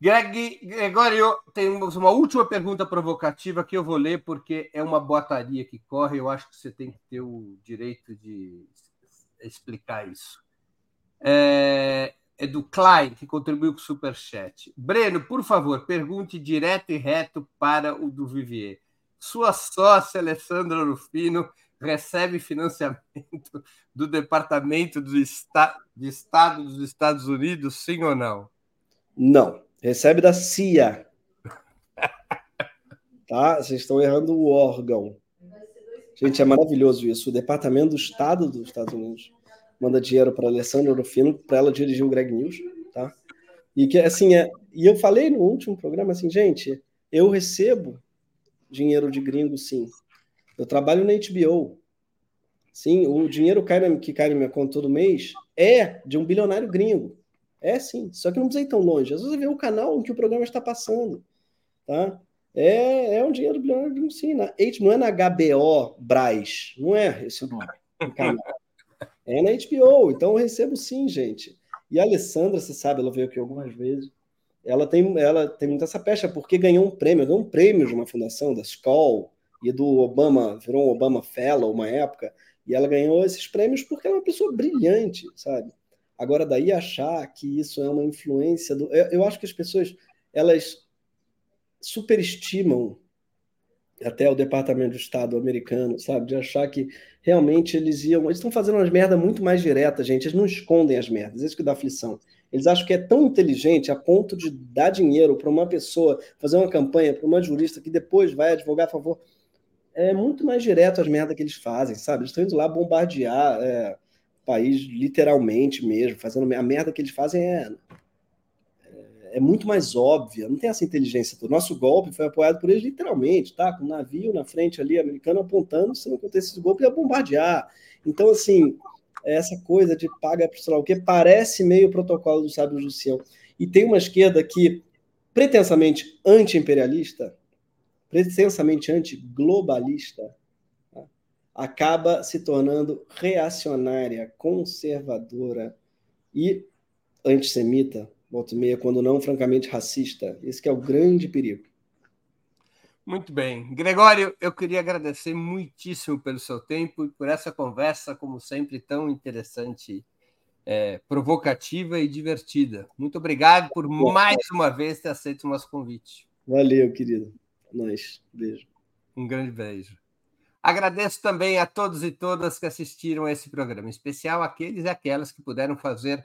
Greg, Gregório, temos uma última pergunta provocativa que eu vou ler porque é uma boataria que corre. Eu acho que você tem que ter o direito de explicar isso. É, é do Klein, que contribuiu com o Superchat. Breno, por favor, pergunte direto e reto para o do Vivier. Sua sócia, Alessandra Rufino, recebe financiamento do Departamento do Esta de Estado dos Estados Unidos, sim ou não? Não. Recebe da CIA. tá? Vocês estão errando o órgão. Gente, é maravilhoso isso. O Departamento do Estado dos Estados Unidos manda dinheiro para Alessandra Rufino para ela dirigir o Greg News, tá? E que assim é, e eu falei no último programa assim, gente, eu recebo dinheiro de gringo sim. Eu trabalho na HBO. Sim, o dinheiro que cai na minha conta todo mês é de um bilionário gringo. É sim, só que não precisa ir tão longe. Às vezes vê o canal em que o programa está passando, tá? É, é um dinheiro bilionário gringo sim. Na, não é na HBO Braz, não é esse o nome. É na HBO, então eu recebo sim, gente. E a Alessandra, você sabe, ela veio aqui algumas vezes. Ela tem, ela tem muita essa pecha porque ganhou um prêmio, ganhou um prêmio de uma fundação, da Skoll, e do Obama, virou um Obama Fellow uma época, e ela ganhou esses prêmios porque ela é uma pessoa brilhante, sabe? Agora, daí achar que isso é uma influência do. Eu, eu acho que as pessoas elas superestimam até o Departamento de Estado americano, sabe? De achar que realmente eles iam. Eles estão fazendo umas merdas muito mais diretas, gente. Eles não escondem as merdas. Isso que dá aflição. Eles acham que é tão inteligente a ponto de dar dinheiro para uma pessoa, fazer uma campanha para uma jurista que depois vai advogar a favor. É muito mais direto as merdas que eles fazem, sabe? Eles estão indo lá bombardear é, o país literalmente mesmo, fazendo a merda que eles fazem é é muito mais óbvia, não tem essa inteligência toda. Nosso golpe foi apoiado por eles literalmente, tá? Com um navio na frente ali, americano apontando, se não acontecesse esse golpe, ia bombardear. Então, assim, é essa coisa de paga para sei lá o que parece meio protocolo do sábio Lucião. E tem uma esquerda que, pretensamente anti-imperialista, pretensamente anti-globalista, tá? acaba se tornando reacionária, conservadora e antissemita volta e meia, quando não francamente racista. Esse é o grande perigo. Muito bem. Gregório, eu queria agradecer muitíssimo pelo seu tempo e por essa conversa, como sempre, tão interessante, é, provocativa e divertida. Muito obrigado por mais uma vez ter aceito o nosso convite. Valeu, querido. Nós. Beijo. Um grande beijo. Agradeço também a todos e todas que assistiram a esse programa, em especial aqueles e aquelas que puderam fazer